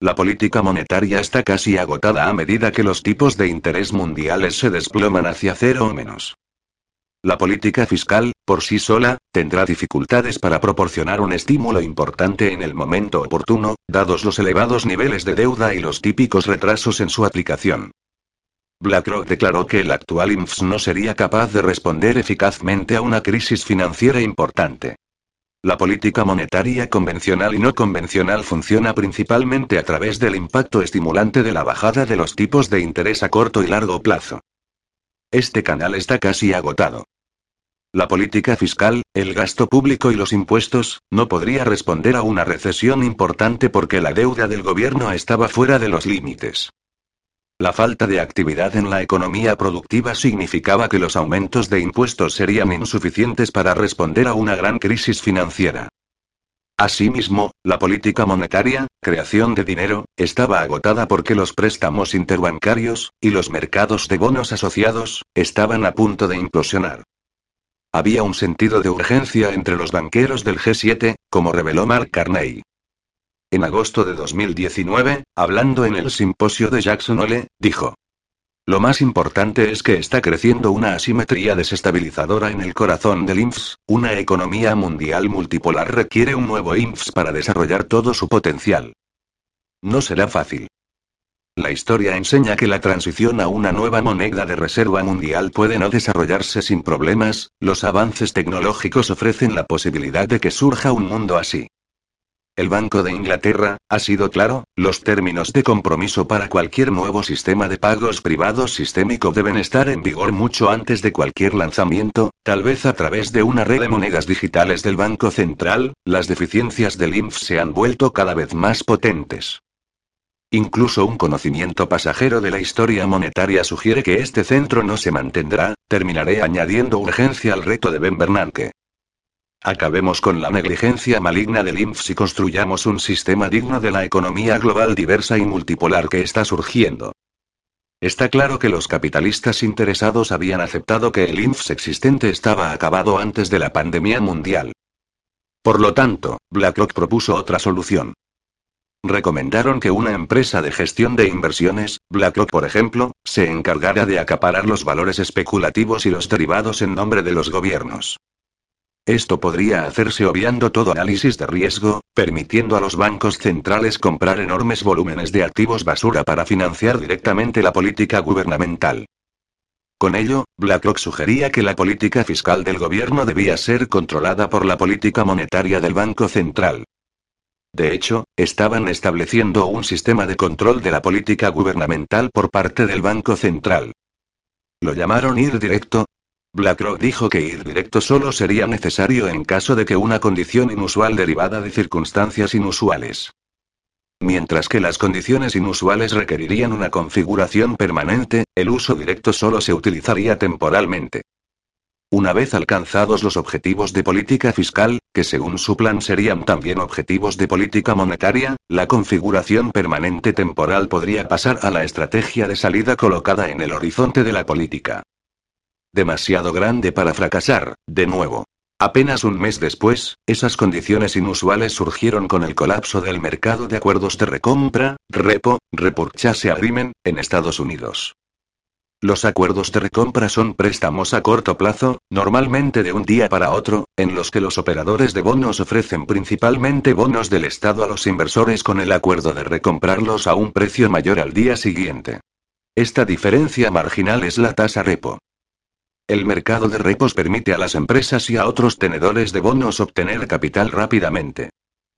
La política monetaria está casi agotada a medida que los tipos de interés mundiales se desploman hacia cero o menos. La política fiscal, por sí sola, tendrá dificultades para proporcionar un estímulo importante en el momento oportuno, dados los elevados niveles de deuda y los típicos retrasos en su aplicación. BlackRock declaró que el actual INFS no sería capaz de responder eficazmente a una crisis financiera importante. La política monetaria convencional y no convencional funciona principalmente a través del impacto estimulante de la bajada de los tipos de interés a corto y largo plazo. Este canal está casi agotado. La política fiscal, el gasto público y los impuestos, no podría responder a una recesión importante porque la deuda del gobierno estaba fuera de los límites. La falta de actividad en la economía productiva significaba que los aumentos de impuestos serían insuficientes para responder a una gran crisis financiera. Asimismo, la política monetaria, creación de dinero, estaba agotada porque los préstamos interbancarios, y los mercados de bonos asociados, estaban a punto de implosionar. Había un sentido de urgencia entre los banqueros del G7, como reveló Mark Carney. En agosto de 2019, hablando en el simposio de Jackson Hole, dijo. Lo más importante es que está creciendo una asimetría desestabilizadora en el corazón del INFS, una economía mundial multipolar requiere un nuevo INFS para desarrollar todo su potencial. No será fácil. La historia enseña que la transición a una nueva moneda de reserva mundial puede no desarrollarse sin problemas, los avances tecnológicos ofrecen la posibilidad de que surja un mundo así. El Banco de Inglaterra, ha sido claro, los términos de compromiso para cualquier nuevo sistema de pagos privados sistémico deben estar en vigor mucho antes de cualquier lanzamiento, tal vez a través de una red de monedas digitales del Banco Central, las deficiencias del INF se han vuelto cada vez más potentes. Incluso un conocimiento pasajero de la historia monetaria sugiere que este centro no se mantendrá, terminaré añadiendo urgencia al reto de Ben Bernanke. Acabemos con la negligencia maligna del INFS y construyamos un sistema digno de la economía global diversa y multipolar que está surgiendo. Está claro que los capitalistas interesados habían aceptado que el INFS existente estaba acabado antes de la pandemia mundial. Por lo tanto, BlackRock propuso otra solución. Recomendaron que una empresa de gestión de inversiones, BlackRock por ejemplo, se encargara de acaparar los valores especulativos y los derivados en nombre de los gobiernos. Esto podría hacerse obviando todo análisis de riesgo, permitiendo a los bancos centrales comprar enormes volúmenes de activos basura para financiar directamente la política gubernamental. Con ello, BlackRock sugería que la política fiscal del gobierno debía ser controlada por la política monetaria del Banco Central. De hecho, estaban estableciendo un sistema de control de la política gubernamental por parte del Banco Central. Lo llamaron ir directo, BlackRock dijo que ir directo solo sería necesario en caso de que una condición inusual derivada de circunstancias inusuales. Mientras que las condiciones inusuales requerirían una configuración permanente, el uso directo solo se utilizaría temporalmente. Una vez alcanzados los objetivos de política fiscal, que según su plan serían también objetivos de política monetaria, la configuración permanente temporal podría pasar a la estrategia de salida colocada en el horizonte de la política. Demasiado grande para fracasar, de nuevo. Apenas un mes después, esas condiciones inusuales surgieron con el colapso del mercado de acuerdos de recompra, repo, repurchase agreement, en Estados Unidos. Los acuerdos de recompra son préstamos a corto plazo, normalmente de un día para otro, en los que los operadores de bonos ofrecen principalmente bonos del Estado a los inversores con el acuerdo de recomprarlos a un precio mayor al día siguiente. Esta diferencia marginal es la tasa repo. El mercado de repos permite a las empresas y a otros tenedores de bonos obtener capital rápidamente.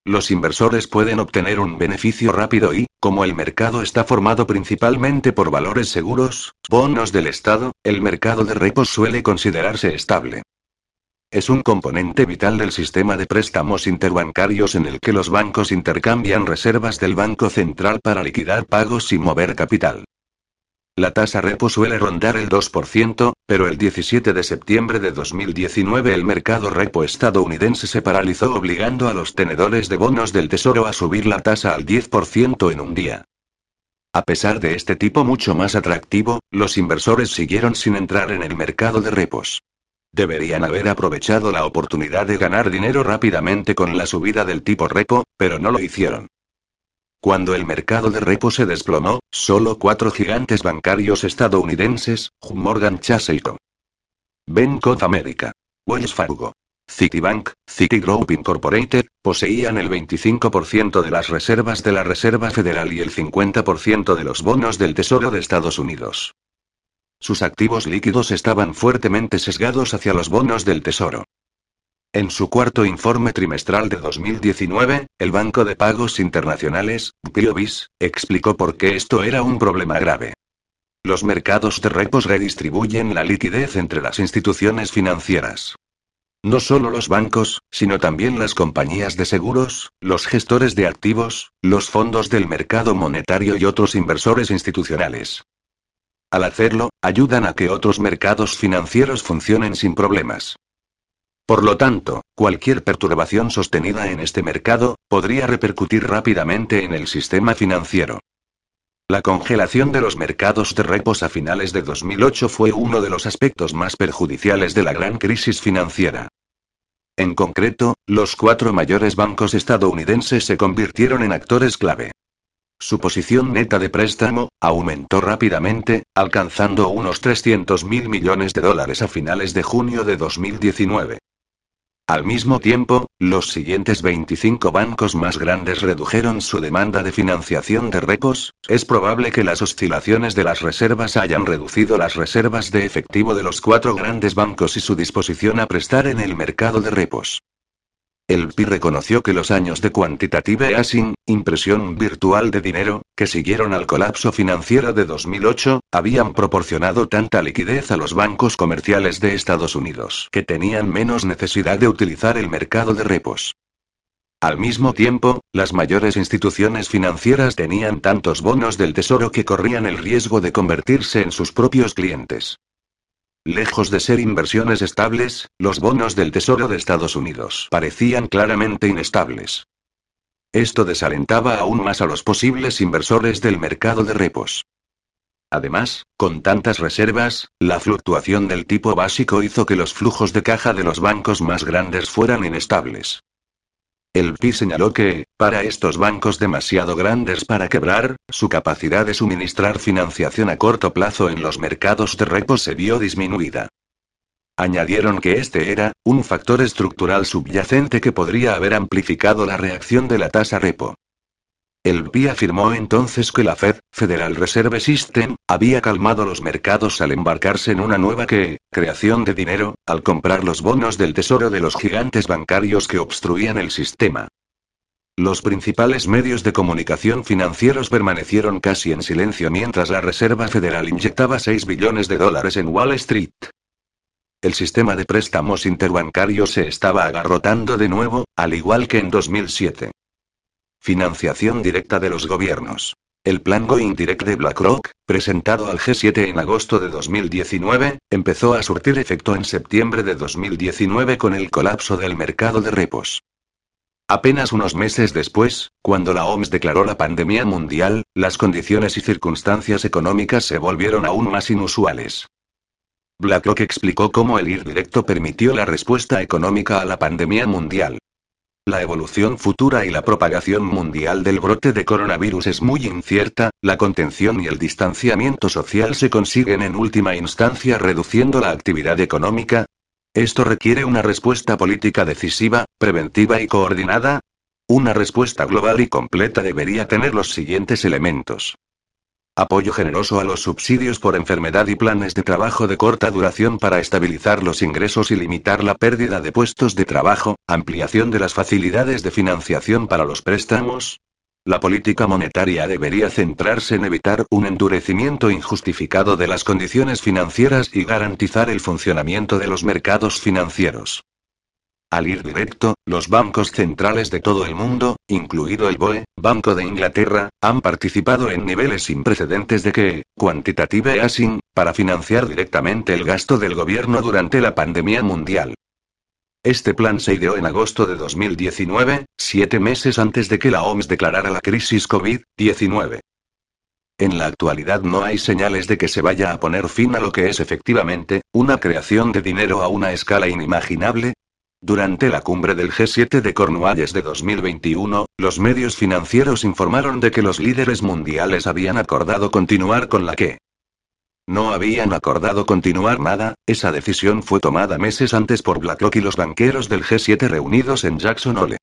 Los inversores pueden obtener un beneficio rápido y, como el mercado está formado principalmente por valores seguros, bonos del Estado, el mercado de repos suele considerarse estable. Es un componente vital del sistema de préstamos interbancarios en el que los bancos intercambian reservas del Banco Central para liquidar pagos y mover capital. La tasa repo suele rondar el 2%, pero el 17 de septiembre de 2019 el mercado repo estadounidense se paralizó obligando a los tenedores de bonos del Tesoro a subir la tasa al 10% en un día. A pesar de este tipo mucho más atractivo, los inversores siguieron sin entrar en el mercado de repos. Deberían haber aprovechado la oportunidad de ganar dinero rápidamente con la subida del tipo repo, pero no lo hicieron. Cuando el mercado de repo se desplomó, solo cuatro gigantes bancarios estadounidenses, Morgan Chase y Co. Bank of America, Wells Fargo, Citibank, Citigroup Incorporated, poseían el 25% de las reservas de la Reserva Federal y el 50% de los bonos del Tesoro de Estados Unidos. Sus activos líquidos estaban fuertemente sesgados hacia los bonos del Tesoro. En su cuarto informe trimestral de 2019, el Banco de Pagos Internacionales, PIOBIS, explicó por qué esto era un problema grave. Los mercados de repos redistribuyen la liquidez entre las instituciones financieras. No solo los bancos, sino también las compañías de seguros, los gestores de activos, los fondos del mercado monetario y otros inversores institucionales. Al hacerlo, ayudan a que otros mercados financieros funcionen sin problemas. Por lo tanto, cualquier perturbación sostenida en este mercado, podría repercutir rápidamente en el sistema financiero. La congelación de los mercados de repos a finales de 2008 fue uno de los aspectos más perjudiciales de la gran crisis financiera. En concreto, los cuatro mayores bancos estadounidenses se convirtieron en actores clave. Su posición neta de préstamo aumentó rápidamente, alcanzando unos 300 mil millones de dólares a finales de junio de 2019. Al mismo tiempo, los siguientes 25 bancos más grandes redujeron su demanda de financiación de repos. Es probable que las oscilaciones de las reservas hayan reducido las reservas de efectivo de los cuatro grandes bancos y su disposición a prestar en el mercado de repos. El PI reconoció que los años de quantitative easing, impresión virtual de dinero, que siguieron al colapso financiero de 2008, habían proporcionado tanta liquidez a los bancos comerciales de Estados Unidos que tenían menos necesidad de utilizar el mercado de repos. Al mismo tiempo, las mayores instituciones financieras tenían tantos bonos del tesoro que corrían el riesgo de convertirse en sus propios clientes. Lejos de ser inversiones estables, los bonos del Tesoro de Estados Unidos parecían claramente inestables. Esto desalentaba aún más a los posibles inversores del mercado de repos. Además, con tantas reservas, la fluctuación del tipo básico hizo que los flujos de caja de los bancos más grandes fueran inestables. El PI señaló que, para estos bancos demasiado grandes para quebrar, su capacidad de suministrar financiación a corto plazo en los mercados de repos se vio disminuida. Añadieron que este era, un factor estructural subyacente que podría haber amplificado la reacción de la tasa repo. El PI afirmó entonces que la Fed, Federal Reserve System, había calmado los mercados al embarcarse en una nueva que, creación de dinero, al comprar los bonos del tesoro de los gigantes bancarios que obstruían el sistema. Los principales medios de comunicación financieros permanecieron casi en silencio mientras la Reserva Federal inyectaba 6 billones de dólares en Wall Street. El sistema de préstamos interbancarios se estaba agarrotando de nuevo, al igual que en 2007. Financiación directa de los gobiernos. El plan Going Direct de BlackRock, presentado al G7 en agosto de 2019, empezó a surtir efecto en septiembre de 2019 con el colapso del mercado de repos. Apenas unos meses después, cuando la OMS declaró la pandemia mundial, las condiciones y circunstancias económicas se volvieron aún más inusuales. BlackRock explicó cómo el ir directo permitió la respuesta económica a la pandemia mundial. La evolución futura y la propagación mundial del brote de coronavirus es muy incierta, la contención y el distanciamiento social se consiguen en última instancia reduciendo la actividad económica. Esto requiere una respuesta política decisiva, preventiva y coordinada. Una respuesta global y completa debería tener los siguientes elementos. Apoyo generoso a los subsidios por enfermedad y planes de trabajo de corta duración para estabilizar los ingresos y limitar la pérdida de puestos de trabajo, ampliación de las facilidades de financiación para los préstamos. La política monetaria debería centrarse en evitar un endurecimiento injustificado de las condiciones financieras y garantizar el funcionamiento de los mercados financieros. Al ir directo, los bancos centrales de todo el mundo, incluido el BOE, Banco de Inglaterra, han participado en niveles sin precedentes de que, quantitative easing, para financiar directamente el gasto del gobierno durante la pandemia mundial. Este plan se ideó en agosto de 2019, siete meses antes de que la OMS declarara la crisis COVID-19. En la actualidad no hay señales de que se vaya a poner fin a lo que es efectivamente, una creación de dinero a una escala inimaginable, durante la cumbre del G7 de Cornualles de 2021, los medios financieros informaron de que los líderes mundiales habían acordado continuar con la que no habían acordado continuar nada, esa decisión fue tomada meses antes por BlackRock y los banqueros del G7 reunidos en Jackson Hole.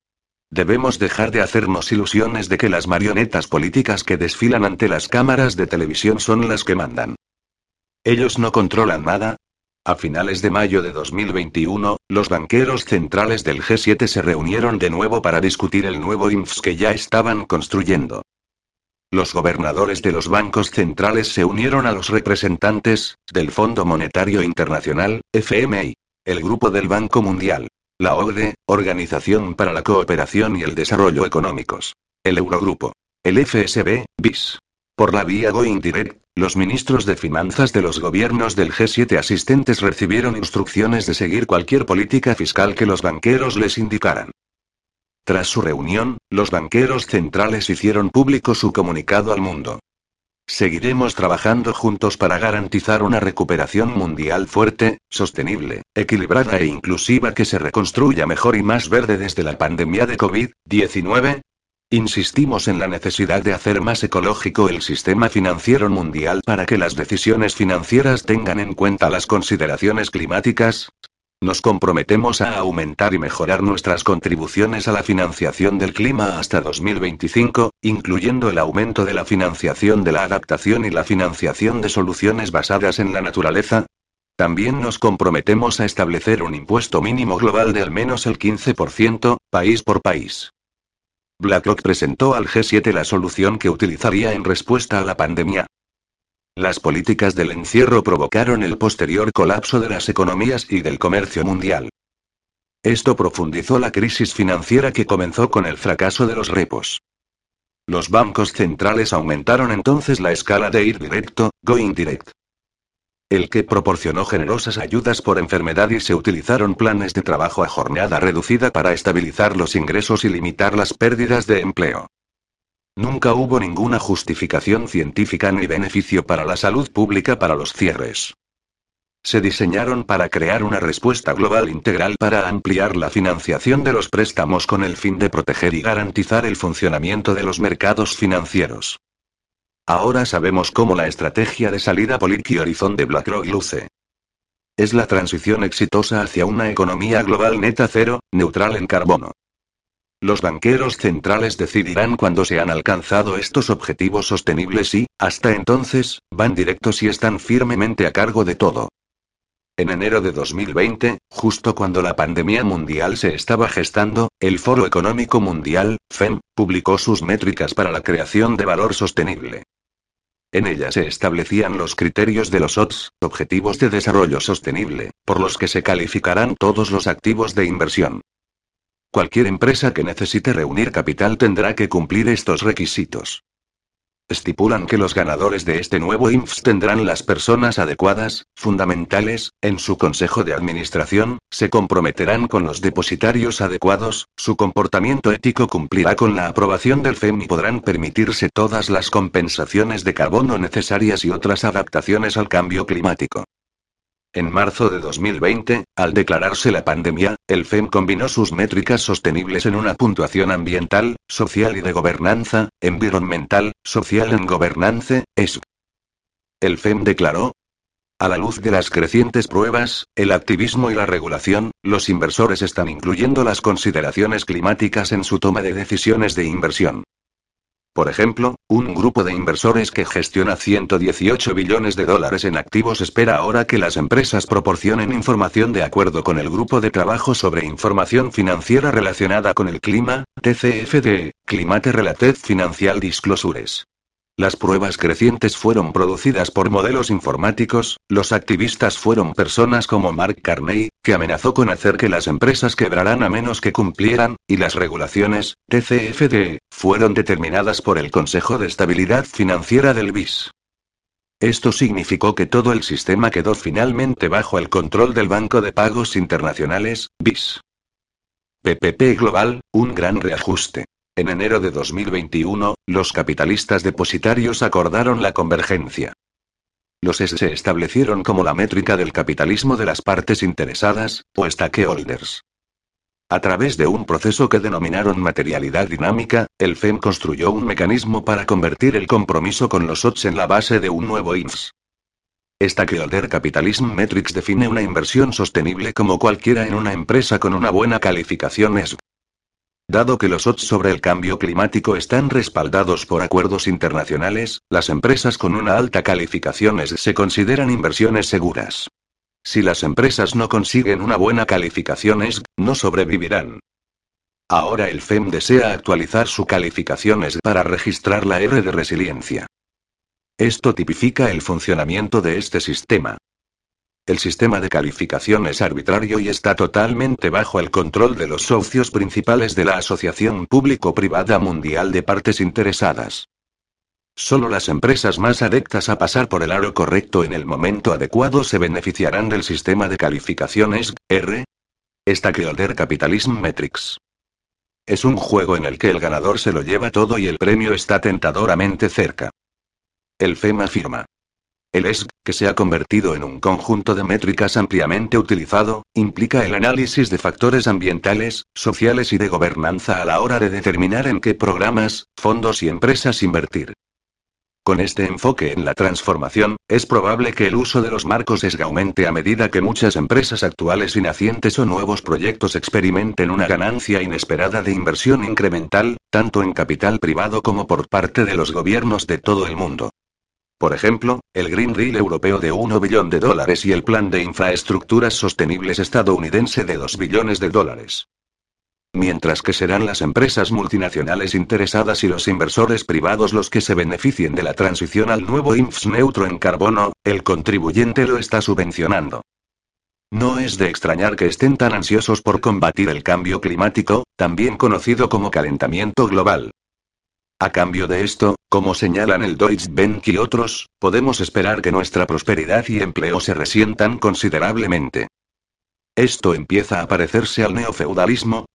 Debemos dejar de hacernos ilusiones de que las marionetas políticas que desfilan ante las cámaras de televisión son las que mandan. Ellos no controlan nada, a finales de mayo de 2021, los banqueros centrales del G7 se reunieron de nuevo para discutir el nuevo INFS que ya estaban construyendo. Los gobernadores de los bancos centrales se unieron a los representantes del Fondo Monetario Internacional, FMI, el Grupo del Banco Mundial, la OCDE, Organización para la Cooperación y el Desarrollo Económicos, el Eurogrupo, el FSB, BIS. Por la vía Going Direct, los ministros de finanzas de los gobiernos del G7 asistentes recibieron instrucciones de seguir cualquier política fiscal que los banqueros les indicaran. Tras su reunión, los banqueros centrales hicieron público su comunicado al mundo. Seguiremos trabajando juntos para garantizar una recuperación mundial fuerte, sostenible, equilibrada e inclusiva que se reconstruya mejor y más verde desde la pandemia de COVID-19, Insistimos en la necesidad de hacer más ecológico el sistema financiero mundial para que las decisiones financieras tengan en cuenta las consideraciones climáticas. Nos comprometemos a aumentar y mejorar nuestras contribuciones a la financiación del clima hasta 2025, incluyendo el aumento de la financiación de la adaptación y la financiación de soluciones basadas en la naturaleza, también nos comprometemos a establecer un impuesto mínimo global de al menos el 15%, país por país. BlackRock presentó al G7 la solución que utilizaría en respuesta a la pandemia. Las políticas del encierro provocaron el posterior colapso de las economías y del comercio mundial. Esto profundizó la crisis financiera que comenzó con el fracaso de los repos. Los bancos centrales aumentaron entonces la escala de ir directo, going direct el que proporcionó generosas ayudas por enfermedad y se utilizaron planes de trabajo a jornada reducida para estabilizar los ingresos y limitar las pérdidas de empleo. Nunca hubo ninguna justificación científica ni beneficio para la salud pública para los cierres. Se diseñaron para crear una respuesta global integral para ampliar la financiación de los préstamos con el fin de proteger y garantizar el funcionamiento de los mercados financieros. Ahora sabemos cómo la estrategia de salida Policy Horizon de BlackRock luce. Es la transición exitosa hacia una economía global neta cero, neutral en carbono. Los banqueros centrales decidirán cuándo se han alcanzado estos objetivos sostenibles y, hasta entonces, van directos y están firmemente a cargo de todo. En enero de 2020, justo cuando la pandemia mundial se estaba gestando, el Foro Económico Mundial, FEM, publicó sus métricas para la creación de valor sostenible. En ella se establecían los criterios de los OTS, Objetivos de Desarrollo Sostenible, por los que se calificarán todos los activos de inversión. Cualquier empresa que necesite reunir capital tendrá que cumplir estos requisitos. Estipulan que los ganadores de este nuevo INFS tendrán las personas adecuadas, fundamentales, en su consejo de administración, se comprometerán con los depositarios adecuados, su comportamiento ético cumplirá con la aprobación del FEM y podrán permitirse todas las compensaciones de carbono necesarias y otras adaptaciones al cambio climático. En marzo de 2020, al declararse la pandemia, el FEM combinó sus métricas sostenibles en una puntuación ambiental, social y de gobernanza, environmental, social en gobernance, ESG. El FEM declaró, a la luz de las crecientes pruebas, el activismo y la regulación, los inversores están incluyendo las consideraciones climáticas en su toma de decisiones de inversión. Por ejemplo, un grupo de inversores que gestiona 118 billones de dólares en activos espera ahora que las empresas proporcionen información de acuerdo con el Grupo de Trabajo sobre Información Financiera relacionada con el clima, TCFD, Climate Related Financial Disclosures. Las pruebas crecientes fueron producidas por modelos informáticos, los activistas fueron personas como Mark Carney, que amenazó con hacer que las empresas quebrarán a menos que cumplieran, y las regulaciones, TCFD, fueron determinadas por el Consejo de Estabilidad Financiera del BIS. Esto significó que todo el sistema quedó finalmente bajo el control del Banco de Pagos Internacionales, BIS. PPP Global, un gran reajuste. En enero de 2021, los capitalistas depositarios acordaron la convergencia. Los S se establecieron como la métrica del capitalismo de las partes interesadas, o stakeholders. A través de un proceso que denominaron materialidad dinámica, el FEM construyó un mecanismo para convertir el compromiso con los OTS en la base de un nuevo INFS. Stakeholder Capitalism Metrics define una inversión sostenible como cualquiera en una empresa con una buena calificación ESG. Dado que los odds sobre el cambio climático están respaldados por acuerdos internacionales, las empresas con una alta calificación se consideran inversiones seguras. Si las empresas no consiguen una buena calificación ESG, no sobrevivirán. Ahora el FEM desea actualizar su calificación ESG para registrar la R de resiliencia. Esto tipifica el funcionamiento de este sistema. El sistema de calificación es arbitrario y está totalmente bajo el control de los socios principales de la Asociación Público-Privada Mundial de Partes Interesadas. Solo las empresas más adectas a pasar por el aro correcto en el momento adecuado se beneficiarán del sistema de calificaciones, R. Stakeholder Capitalism Metrics. Es un juego en el que el ganador se lo lleva todo y el premio está tentadoramente cerca. El FEM afirma. El ESG, que se ha convertido en un conjunto de métricas ampliamente utilizado, implica el análisis de factores ambientales, sociales y de gobernanza a la hora de determinar en qué programas, fondos y empresas invertir. Con este enfoque en la transformación, es probable que el uso de los marcos ESG aumente a medida que muchas empresas actuales y nacientes o nuevos proyectos experimenten una ganancia inesperada de inversión incremental, tanto en capital privado como por parte de los gobiernos de todo el mundo. Por ejemplo, el Green Deal europeo de 1 billón de dólares y el Plan de Infraestructuras Sostenibles estadounidense de 2 billones de dólares. Mientras que serán las empresas multinacionales interesadas y los inversores privados los que se beneficien de la transición al nuevo INFS neutro en carbono, el contribuyente lo está subvencionando. No es de extrañar que estén tan ansiosos por combatir el cambio climático, también conocido como calentamiento global. A cambio de esto, como señalan el Deutsche Bank y otros, podemos esperar que nuestra prosperidad y empleo se resientan considerablemente. Esto empieza a parecerse al neofeudalismo.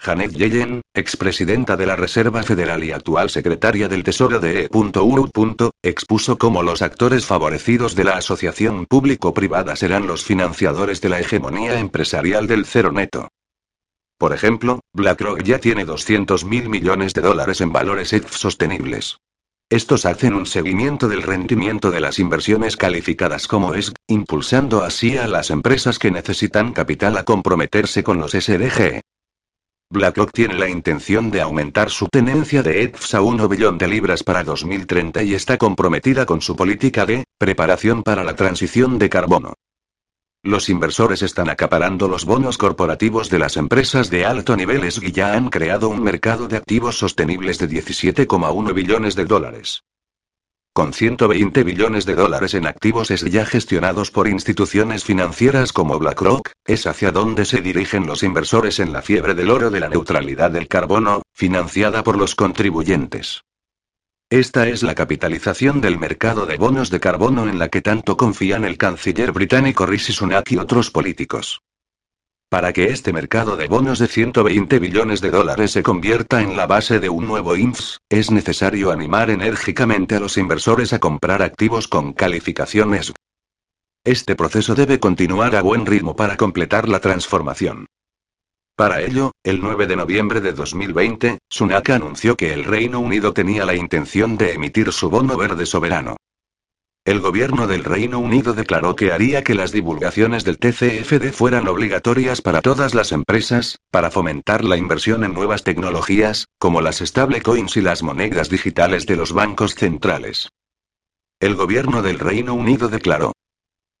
Janet Yellen, expresidenta de la Reserva Federal y actual secretaria del Tesoro de E.U. expuso cómo los actores favorecidos de la asociación público-privada serán los financiadores de la hegemonía empresarial del cero neto. Por ejemplo, BlackRock ya tiene 200 mil millones de dólares en valores ETF sostenibles. Estos hacen un seguimiento del rendimiento de las inversiones calificadas como ESG, impulsando así a las empresas que necesitan capital a comprometerse con los SDG. BlackRock tiene la intención de aumentar su tenencia de ETFs a 1 billón de libras para 2030 y está comprometida con su política de preparación para la transición de carbono. Los inversores están acaparando los bonos corporativos de las empresas de alto nivel y ya han creado un mercado de activos sostenibles de 17,1 billones de dólares. Con 120 billones de dólares en activos es ya gestionados por instituciones financieras como BlackRock, es hacia donde se dirigen los inversores en la fiebre del oro de la neutralidad del carbono, financiada por los contribuyentes. Esta es la capitalización del mercado de bonos de carbono en la que tanto confían el canciller británico Rishi Sunak y otros políticos. Para que este mercado de bonos de 120 billones de dólares se convierta en la base de un nuevo INFS, es necesario animar enérgicamente a los inversores a comprar activos con calificaciones. Este proceso debe continuar a buen ritmo para completar la transformación. Para ello, el 9 de noviembre de 2020, Sunak anunció que el Reino Unido tenía la intención de emitir su bono verde soberano. El gobierno del Reino Unido declaró que haría que las divulgaciones del TCFD fueran obligatorias para todas las empresas, para fomentar la inversión en nuevas tecnologías, como las stablecoins y las monedas digitales de los bancos centrales. El gobierno del Reino Unido declaró,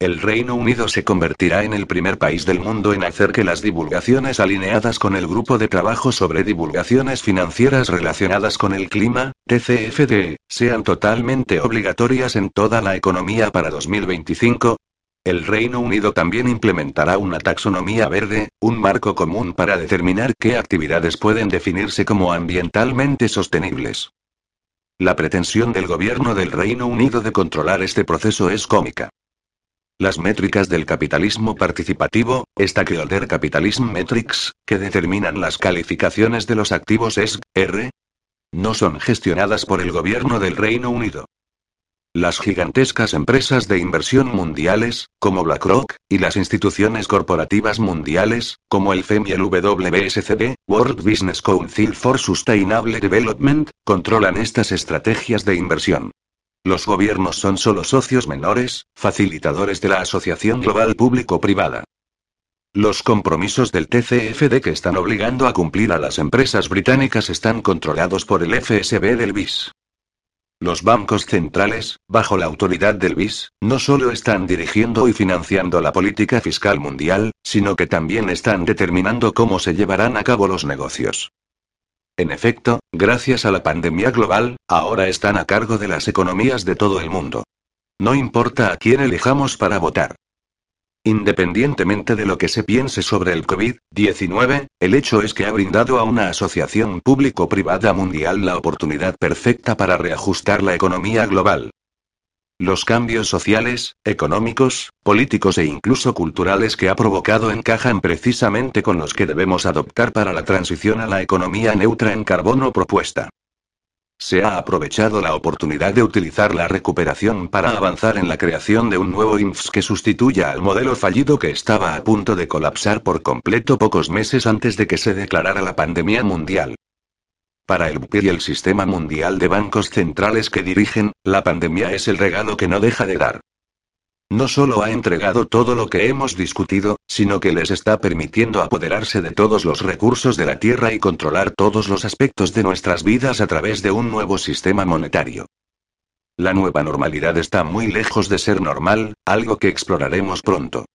el Reino Unido se convertirá en el primer país del mundo en hacer que las divulgaciones alineadas con el Grupo de Trabajo sobre Divulgaciones Financieras relacionadas con el Clima, TCFD, sean totalmente obligatorias en toda la economía para 2025. El Reino Unido también implementará una taxonomía verde, un marco común para determinar qué actividades pueden definirse como ambientalmente sostenibles. La pretensión del gobierno del Reino Unido de controlar este proceso es cómica. Las métricas del capitalismo participativo, Stakeholder Capitalism Metrics, que determinan las calificaciones de los activos ESG, R, no son gestionadas por el gobierno del Reino Unido. Las gigantescas empresas de inversión mundiales, como BlackRock, y las instituciones corporativas mundiales, como el FEM y el WSCD, World Business Council for Sustainable Development, controlan estas estrategias de inversión. Los gobiernos son solo socios menores, facilitadores de la Asociación Global Público-Privada. Los compromisos del TCFD que están obligando a cumplir a las empresas británicas están controlados por el FSB del BIS. Los bancos centrales, bajo la autoridad del BIS, no solo están dirigiendo y financiando la política fiscal mundial, sino que también están determinando cómo se llevarán a cabo los negocios. En efecto, gracias a la pandemia global, ahora están a cargo de las economías de todo el mundo. No importa a quién elijamos para votar. Independientemente de lo que se piense sobre el COVID-19, el hecho es que ha brindado a una asociación público-privada mundial la oportunidad perfecta para reajustar la economía global. Los cambios sociales, económicos, políticos e incluso culturales que ha provocado encajan precisamente con los que debemos adoptar para la transición a la economía neutra en carbono propuesta. Se ha aprovechado la oportunidad de utilizar la recuperación para avanzar en la creación de un nuevo INFS que sustituya al modelo fallido que estaba a punto de colapsar por completo pocos meses antes de que se declarara la pandemia mundial. Para el BPI y el sistema mundial de bancos centrales que dirigen, la pandemia es el regalo que no deja de dar. No solo ha entregado todo lo que hemos discutido, sino que les está permitiendo apoderarse de todos los recursos de la Tierra y controlar todos los aspectos de nuestras vidas a través de un nuevo sistema monetario. La nueva normalidad está muy lejos de ser normal, algo que exploraremos pronto.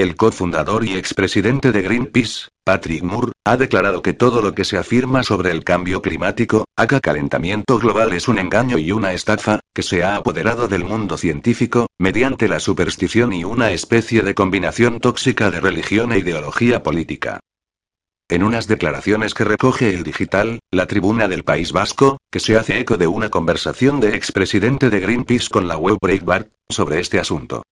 El cofundador y expresidente de Greenpeace, Patrick Moore, ha declarado que todo lo que se afirma sobre el cambio climático, haga calentamiento global es un engaño y una estafa, que se ha apoderado del mundo científico, mediante la superstición y una especie de combinación tóxica de religión e ideología política. En unas declaraciones que recoge el digital, la tribuna del País Vasco, que se hace eco de una conversación de expresidente de Greenpeace con la web Breitbart, sobre este asunto.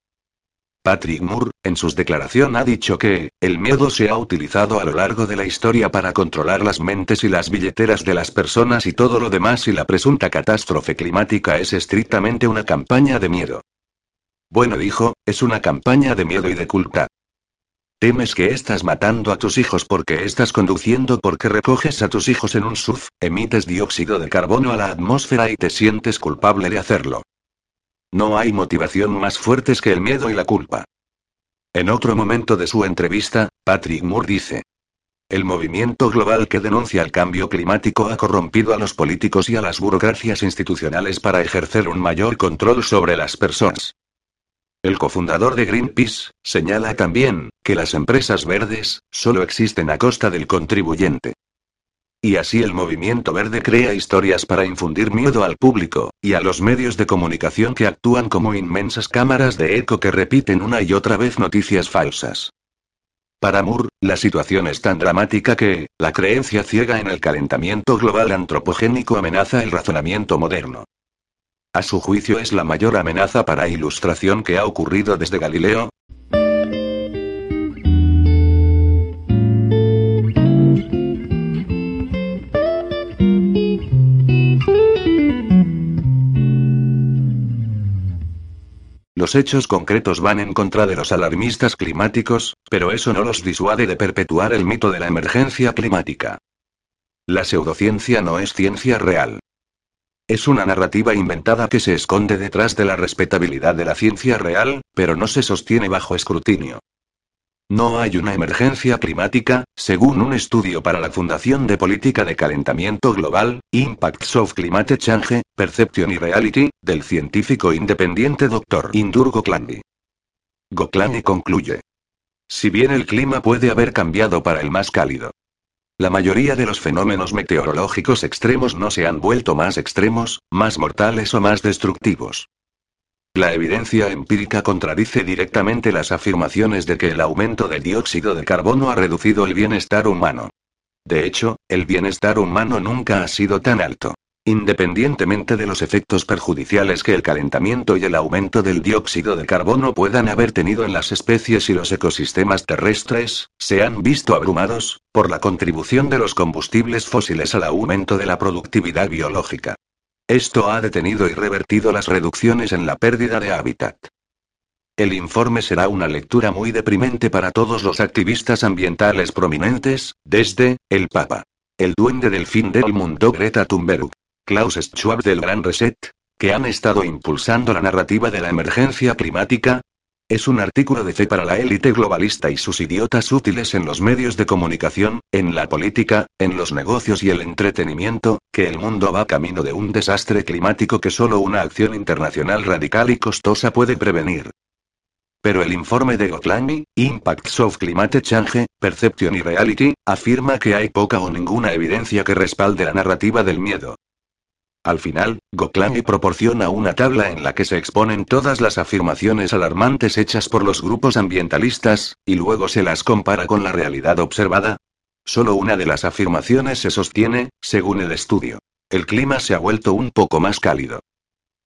Patrick Moore, en sus declaración ha dicho que, el miedo se ha utilizado a lo largo de la historia para controlar las mentes y las billeteras de las personas y todo lo demás y la presunta catástrofe climática es estrictamente una campaña de miedo. Bueno dijo, es una campaña de miedo y de culpa. Temes que estás matando a tus hijos porque estás conduciendo porque recoges a tus hijos en un SUV, emites dióxido de carbono a la atmósfera y te sientes culpable de hacerlo. No hay motivación más fuertes que el miedo y la culpa. En otro momento de su entrevista, Patrick Moore dice, el movimiento global que denuncia el cambio climático ha corrompido a los políticos y a las burocracias institucionales para ejercer un mayor control sobre las personas. El cofundador de Greenpeace, señala también, que las empresas verdes, solo existen a costa del contribuyente. Y así el movimiento verde crea historias para infundir miedo al público, y a los medios de comunicación que actúan como inmensas cámaras de eco que repiten una y otra vez noticias falsas. Para Moore, la situación es tan dramática que, la creencia ciega en el calentamiento global antropogénico amenaza el razonamiento moderno. A su juicio es la mayor amenaza para ilustración que ha ocurrido desde Galileo, Los hechos concretos van en contra de los alarmistas climáticos, pero eso no los disuade de perpetuar el mito de la emergencia climática. La pseudociencia no es ciencia real. Es una narrativa inventada que se esconde detrás de la respetabilidad de la ciencia real, pero no se sostiene bajo escrutinio. No hay una emergencia climática, según un estudio para la Fundación de Política de Calentamiento Global, Impacts of Climate Change, Perception y Reality, del científico independiente Dr. Indur Goklandi. Goklandi concluye. Si bien el clima puede haber cambiado para el más cálido, la mayoría de los fenómenos meteorológicos extremos no se han vuelto más extremos, más mortales o más destructivos. La evidencia empírica contradice directamente las afirmaciones de que el aumento del dióxido de carbono ha reducido el bienestar humano. De hecho, el bienestar humano nunca ha sido tan alto. Independientemente de los efectos perjudiciales que el calentamiento y el aumento del dióxido de carbono puedan haber tenido en las especies y los ecosistemas terrestres, se han visto abrumados, por la contribución de los combustibles fósiles al aumento de la productividad biológica. Esto ha detenido y revertido las reducciones en la pérdida de hábitat. El informe será una lectura muy deprimente para todos los activistas ambientales prominentes, desde, el Papa. El duende del fin del mundo Greta Thunberg, Klaus Schwab del Gran Reset, que han estado impulsando la narrativa de la emergencia climática. Es un artículo de fe para la élite globalista y sus idiotas útiles en los medios de comunicación, en la política, en los negocios y el entretenimiento, que el mundo va camino de un desastre climático que solo una acción internacional radical y costosa puede prevenir. Pero el informe de Gotlami, Impacts of Climate Change, Perception y Reality, afirma que hay poca o ninguna evidencia que respalde la narrativa del miedo. Al final, Goklami proporciona una tabla en la que se exponen todas las afirmaciones alarmantes hechas por los grupos ambientalistas, y luego se las compara con la realidad observada. Solo una de las afirmaciones se sostiene, según el estudio. El clima se ha vuelto un poco más cálido.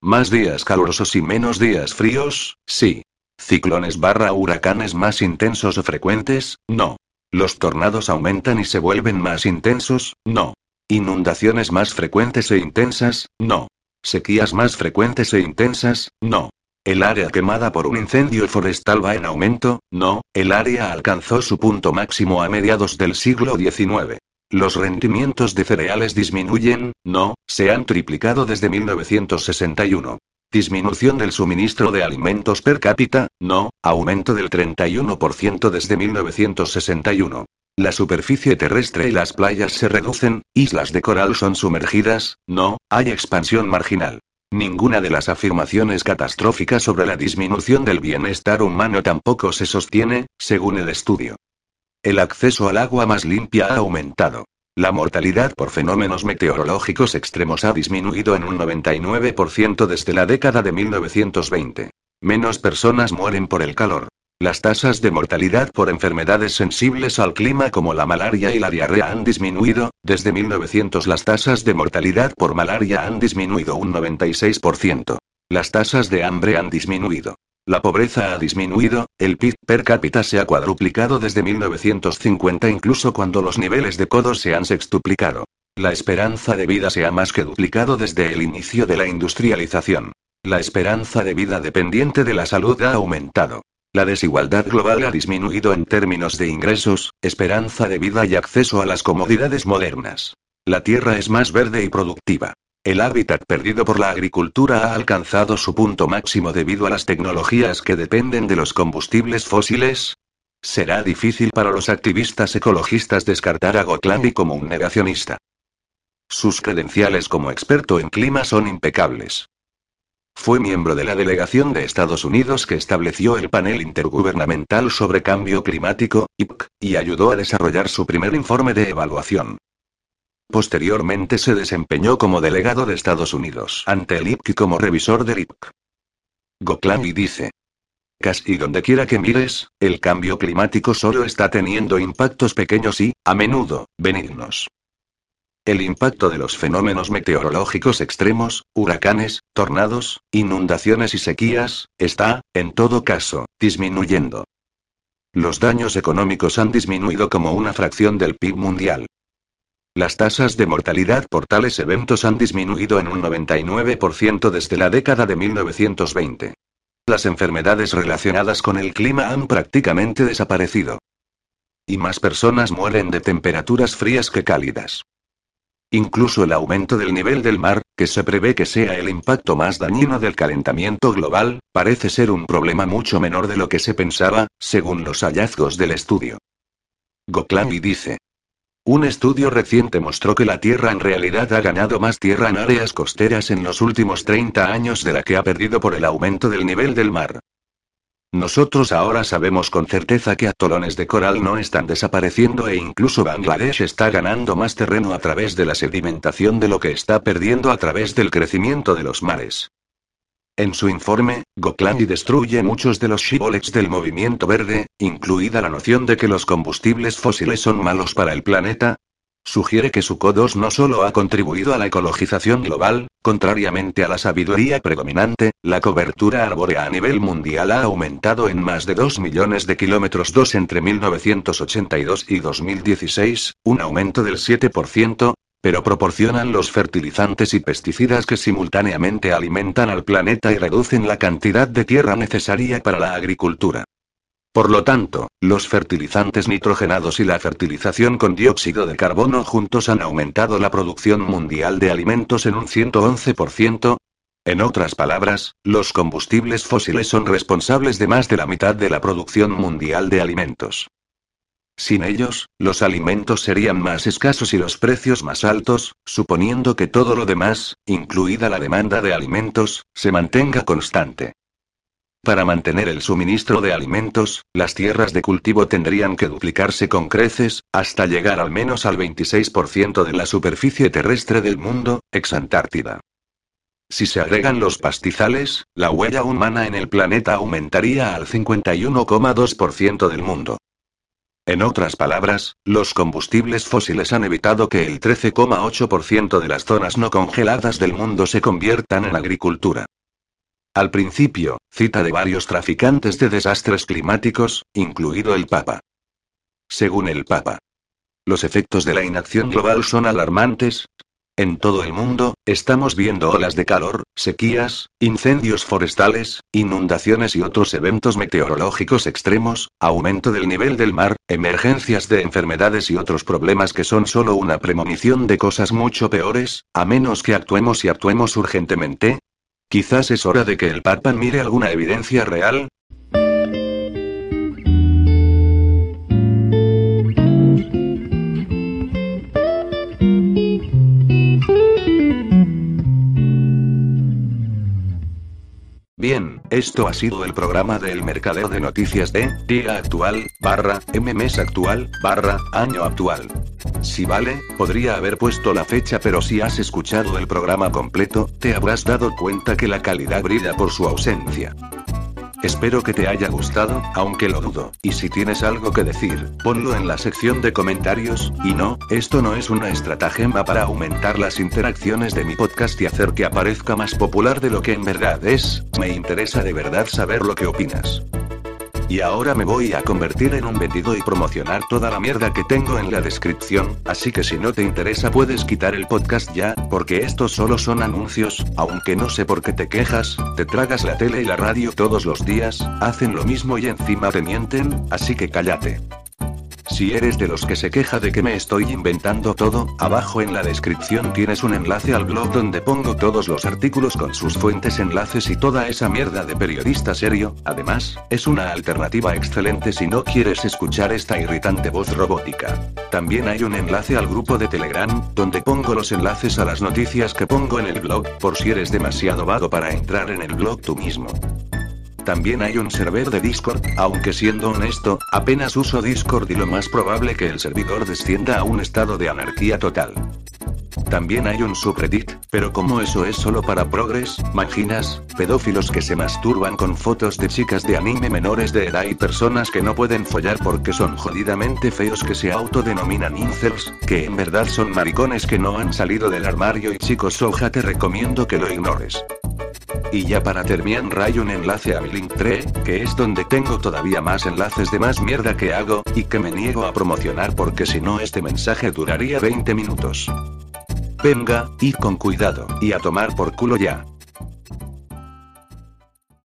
Más días calurosos y menos días fríos, sí. Ciclones barra huracanes más intensos o frecuentes, no. Los tornados aumentan y se vuelven más intensos, no. Inundaciones más frecuentes e intensas, no. Sequías más frecuentes e intensas, no. El área quemada por un incendio forestal va en aumento, no, el área alcanzó su punto máximo a mediados del siglo XIX. Los rendimientos de cereales disminuyen, no, se han triplicado desde 1961. Disminución del suministro de alimentos per cápita, no, aumento del 31% desde 1961. La superficie terrestre y las playas se reducen, islas de coral son sumergidas, no, hay expansión marginal. Ninguna de las afirmaciones catastróficas sobre la disminución del bienestar humano tampoco se sostiene, según el estudio. El acceso al agua más limpia ha aumentado. La mortalidad por fenómenos meteorológicos extremos ha disminuido en un 99% desde la década de 1920. Menos personas mueren por el calor. Las tasas de mortalidad por enfermedades sensibles al clima como la malaria y la diarrea han disminuido, desde 1900 las tasas de mortalidad por malaria han disminuido un 96%. Las tasas de hambre han disminuido. La pobreza ha disminuido, el PIB per cápita se ha cuadruplicado desde 1950 incluso cuando los niveles de codos se han sextuplicado. La esperanza de vida se ha más que duplicado desde el inicio de la industrialización. La esperanza de vida dependiente de la salud ha aumentado. La desigualdad global ha disminuido en términos de ingresos, esperanza de vida y acceso a las comodidades modernas. La tierra es más verde y productiva. El hábitat perdido por la agricultura ha alcanzado su punto máximo debido a las tecnologías que dependen de los combustibles fósiles. Será difícil para los activistas ecologistas descartar a Gotlandi como un negacionista. Sus credenciales como experto en clima son impecables. Fue miembro de la delegación de Estados Unidos que estableció el Panel Intergubernamental sobre Cambio Climático, IPC, y ayudó a desarrollar su primer informe de evaluación. Posteriormente se desempeñó como delegado de Estados Unidos ante el IPC y como revisor del IPC. Goklami dice. Casi donde quiera que mires, el cambio climático solo está teniendo impactos pequeños y, a menudo, benignos. El impacto de los fenómenos meteorológicos extremos, huracanes, tornados, inundaciones y sequías, está, en todo caso, disminuyendo. Los daños económicos han disminuido como una fracción del PIB mundial. Las tasas de mortalidad por tales eventos han disminuido en un 99% desde la década de 1920. Las enfermedades relacionadas con el clima han prácticamente desaparecido. Y más personas mueren de temperaturas frías que cálidas. Incluso el aumento del nivel del mar, que se prevé que sea el impacto más dañino del calentamiento global, parece ser un problema mucho menor de lo que se pensaba, según los hallazgos del estudio. Goklami dice. Un estudio reciente mostró que la Tierra en realidad ha ganado más tierra en áreas costeras en los últimos 30 años de la que ha perdido por el aumento del nivel del mar. Nosotros ahora sabemos con certeza que atolones de coral no están desapareciendo e incluso Bangladesh está ganando más terreno a través de la sedimentación de lo que está perdiendo a través del crecimiento de los mares. En su informe, Goklandi destruye muchos de los shibboleths del movimiento verde, incluida la noción de que los combustibles fósiles son malos para el planeta. Sugiere que su CO2 no solo ha contribuido a la ecologización global, contrariamente a la sabiduría predominante, la cobertura arbórea a nivel mundial ha aumentado en más de 2 millones de kilómetros 2 entre 1982 y 2016, un aumento del 7%, pero proporcionan los fertilizantes y pesticidas que simultáneamente alimentan al planeta y reducen la cantidad de tierra necesaria para la agricultura. Por lo tanto, los fertilizantes nitrogenados y la fertilización con dióxido de carbono juntos han aumentado la producción mundial de alimentos en un 111%. En otras palabras, los combustibles fósiles son responsables de más de la mitad de la producción mundial de alimentos. Sin ellos, los alimentos serían más escasos y los precios más altos, suponiendo que todo lo demás, incluida la demanda de alimentos, se mantenga constante. Para mantener el suministro de alimentos, las tierras de cultivo tendrían que duplicarse con creces, hasta llegar al menos al 26% de la superficie terrestre del mundo, ex Antártida. Si se agregan los pastizales, la huella humana en el planeta aumentaría al 51,2% del mundo. En otras palabras, los combustibles fósiles han evitado que el 13,8% de las zonas no congeladas del mundo se conviertan en agricultura. Al principio, cita de varios traficantes de desastres climáticos, incluido el Papa. Según el Papa, los efectos de la inacción global son alarmantes, en todo el mundo, estamos viendo olas de calor, sequías, incendios forestales, inundaciones y otros eventos meteorológicos extremos, aumento del nivel del mar, emergencias de enfermedades y otros problemas que son solo una premonición de cosas mucho peores, a menos que actuemos y actuemos urgentemente. Quizás es hora de que el Papa mire alguna evidencia real, esto ha sido el programa del mercadeo de noticias de día actual, barra, mes actual, barra, año actual. Si vale, podría haber puesto la fecha pero si has escuchado el programa completo, te habrás dado cuenta que la calidad brilla por su ausencia. Espero que te haya gustado, aunque lo dudo, y si tienes algo que decir, ponlo en la sección de comentarios, y no, esto no es una estratagema para aumentar las interacciones de mi podcast y hacer que aparezca más popular de lo que en verdad es, me interesa de verdad saber lo que opinas. Y ahora me voy a convertir en un vendido y promocionar toda la mierda que tengo en la descripción, así que si no te interesa puedes quitar el podcast ya, porque estos solo son anuncios, aunque no sé por qué te quejas, te tragas la tele y la radio todos los días, hacen lo mismo y encima te mienten, así que cállate. Si eres de los que se queja de que me estoy inventando todo, abajo en la descripción tienes un enlace al blog donde pongo todos los artículos con sus fuentes, enlaces y toda esa mierda de periodista serio. Además, es una alternativa excelente si no quieres escuchar esta irritante voz robótica. También hay un enlace al grupo de Telegram, donde pongo los enlaces a las noticias que pongo en el blog, por si eres demasiado vago para entrar en el blog tú mismo. También hay un server de Discord, aunque siendo honesto, apenas uso Discord y lo más probable que el servidor descienda a un estado de anarquía total. También hay un subreddit, pero como eso es solo para progres, maginas, pedófilos que se masturban con fotos de chicas de anime menores de edad y personas que no pueden follar porque son jodidamente feos que se autodenominan incels, que en verdad son maricones que no han salido del armario y chicos soja te recomiendo que lo ignores. Y ya para terminar hay un enlace a mi Linktree, que es donde tengo todavía más enlaces de más mierda que hago, y que me niego a promocionar porque si no este mensaje duraría 20 minutos. Venga, y con cuidado, y a tomar por culo ya.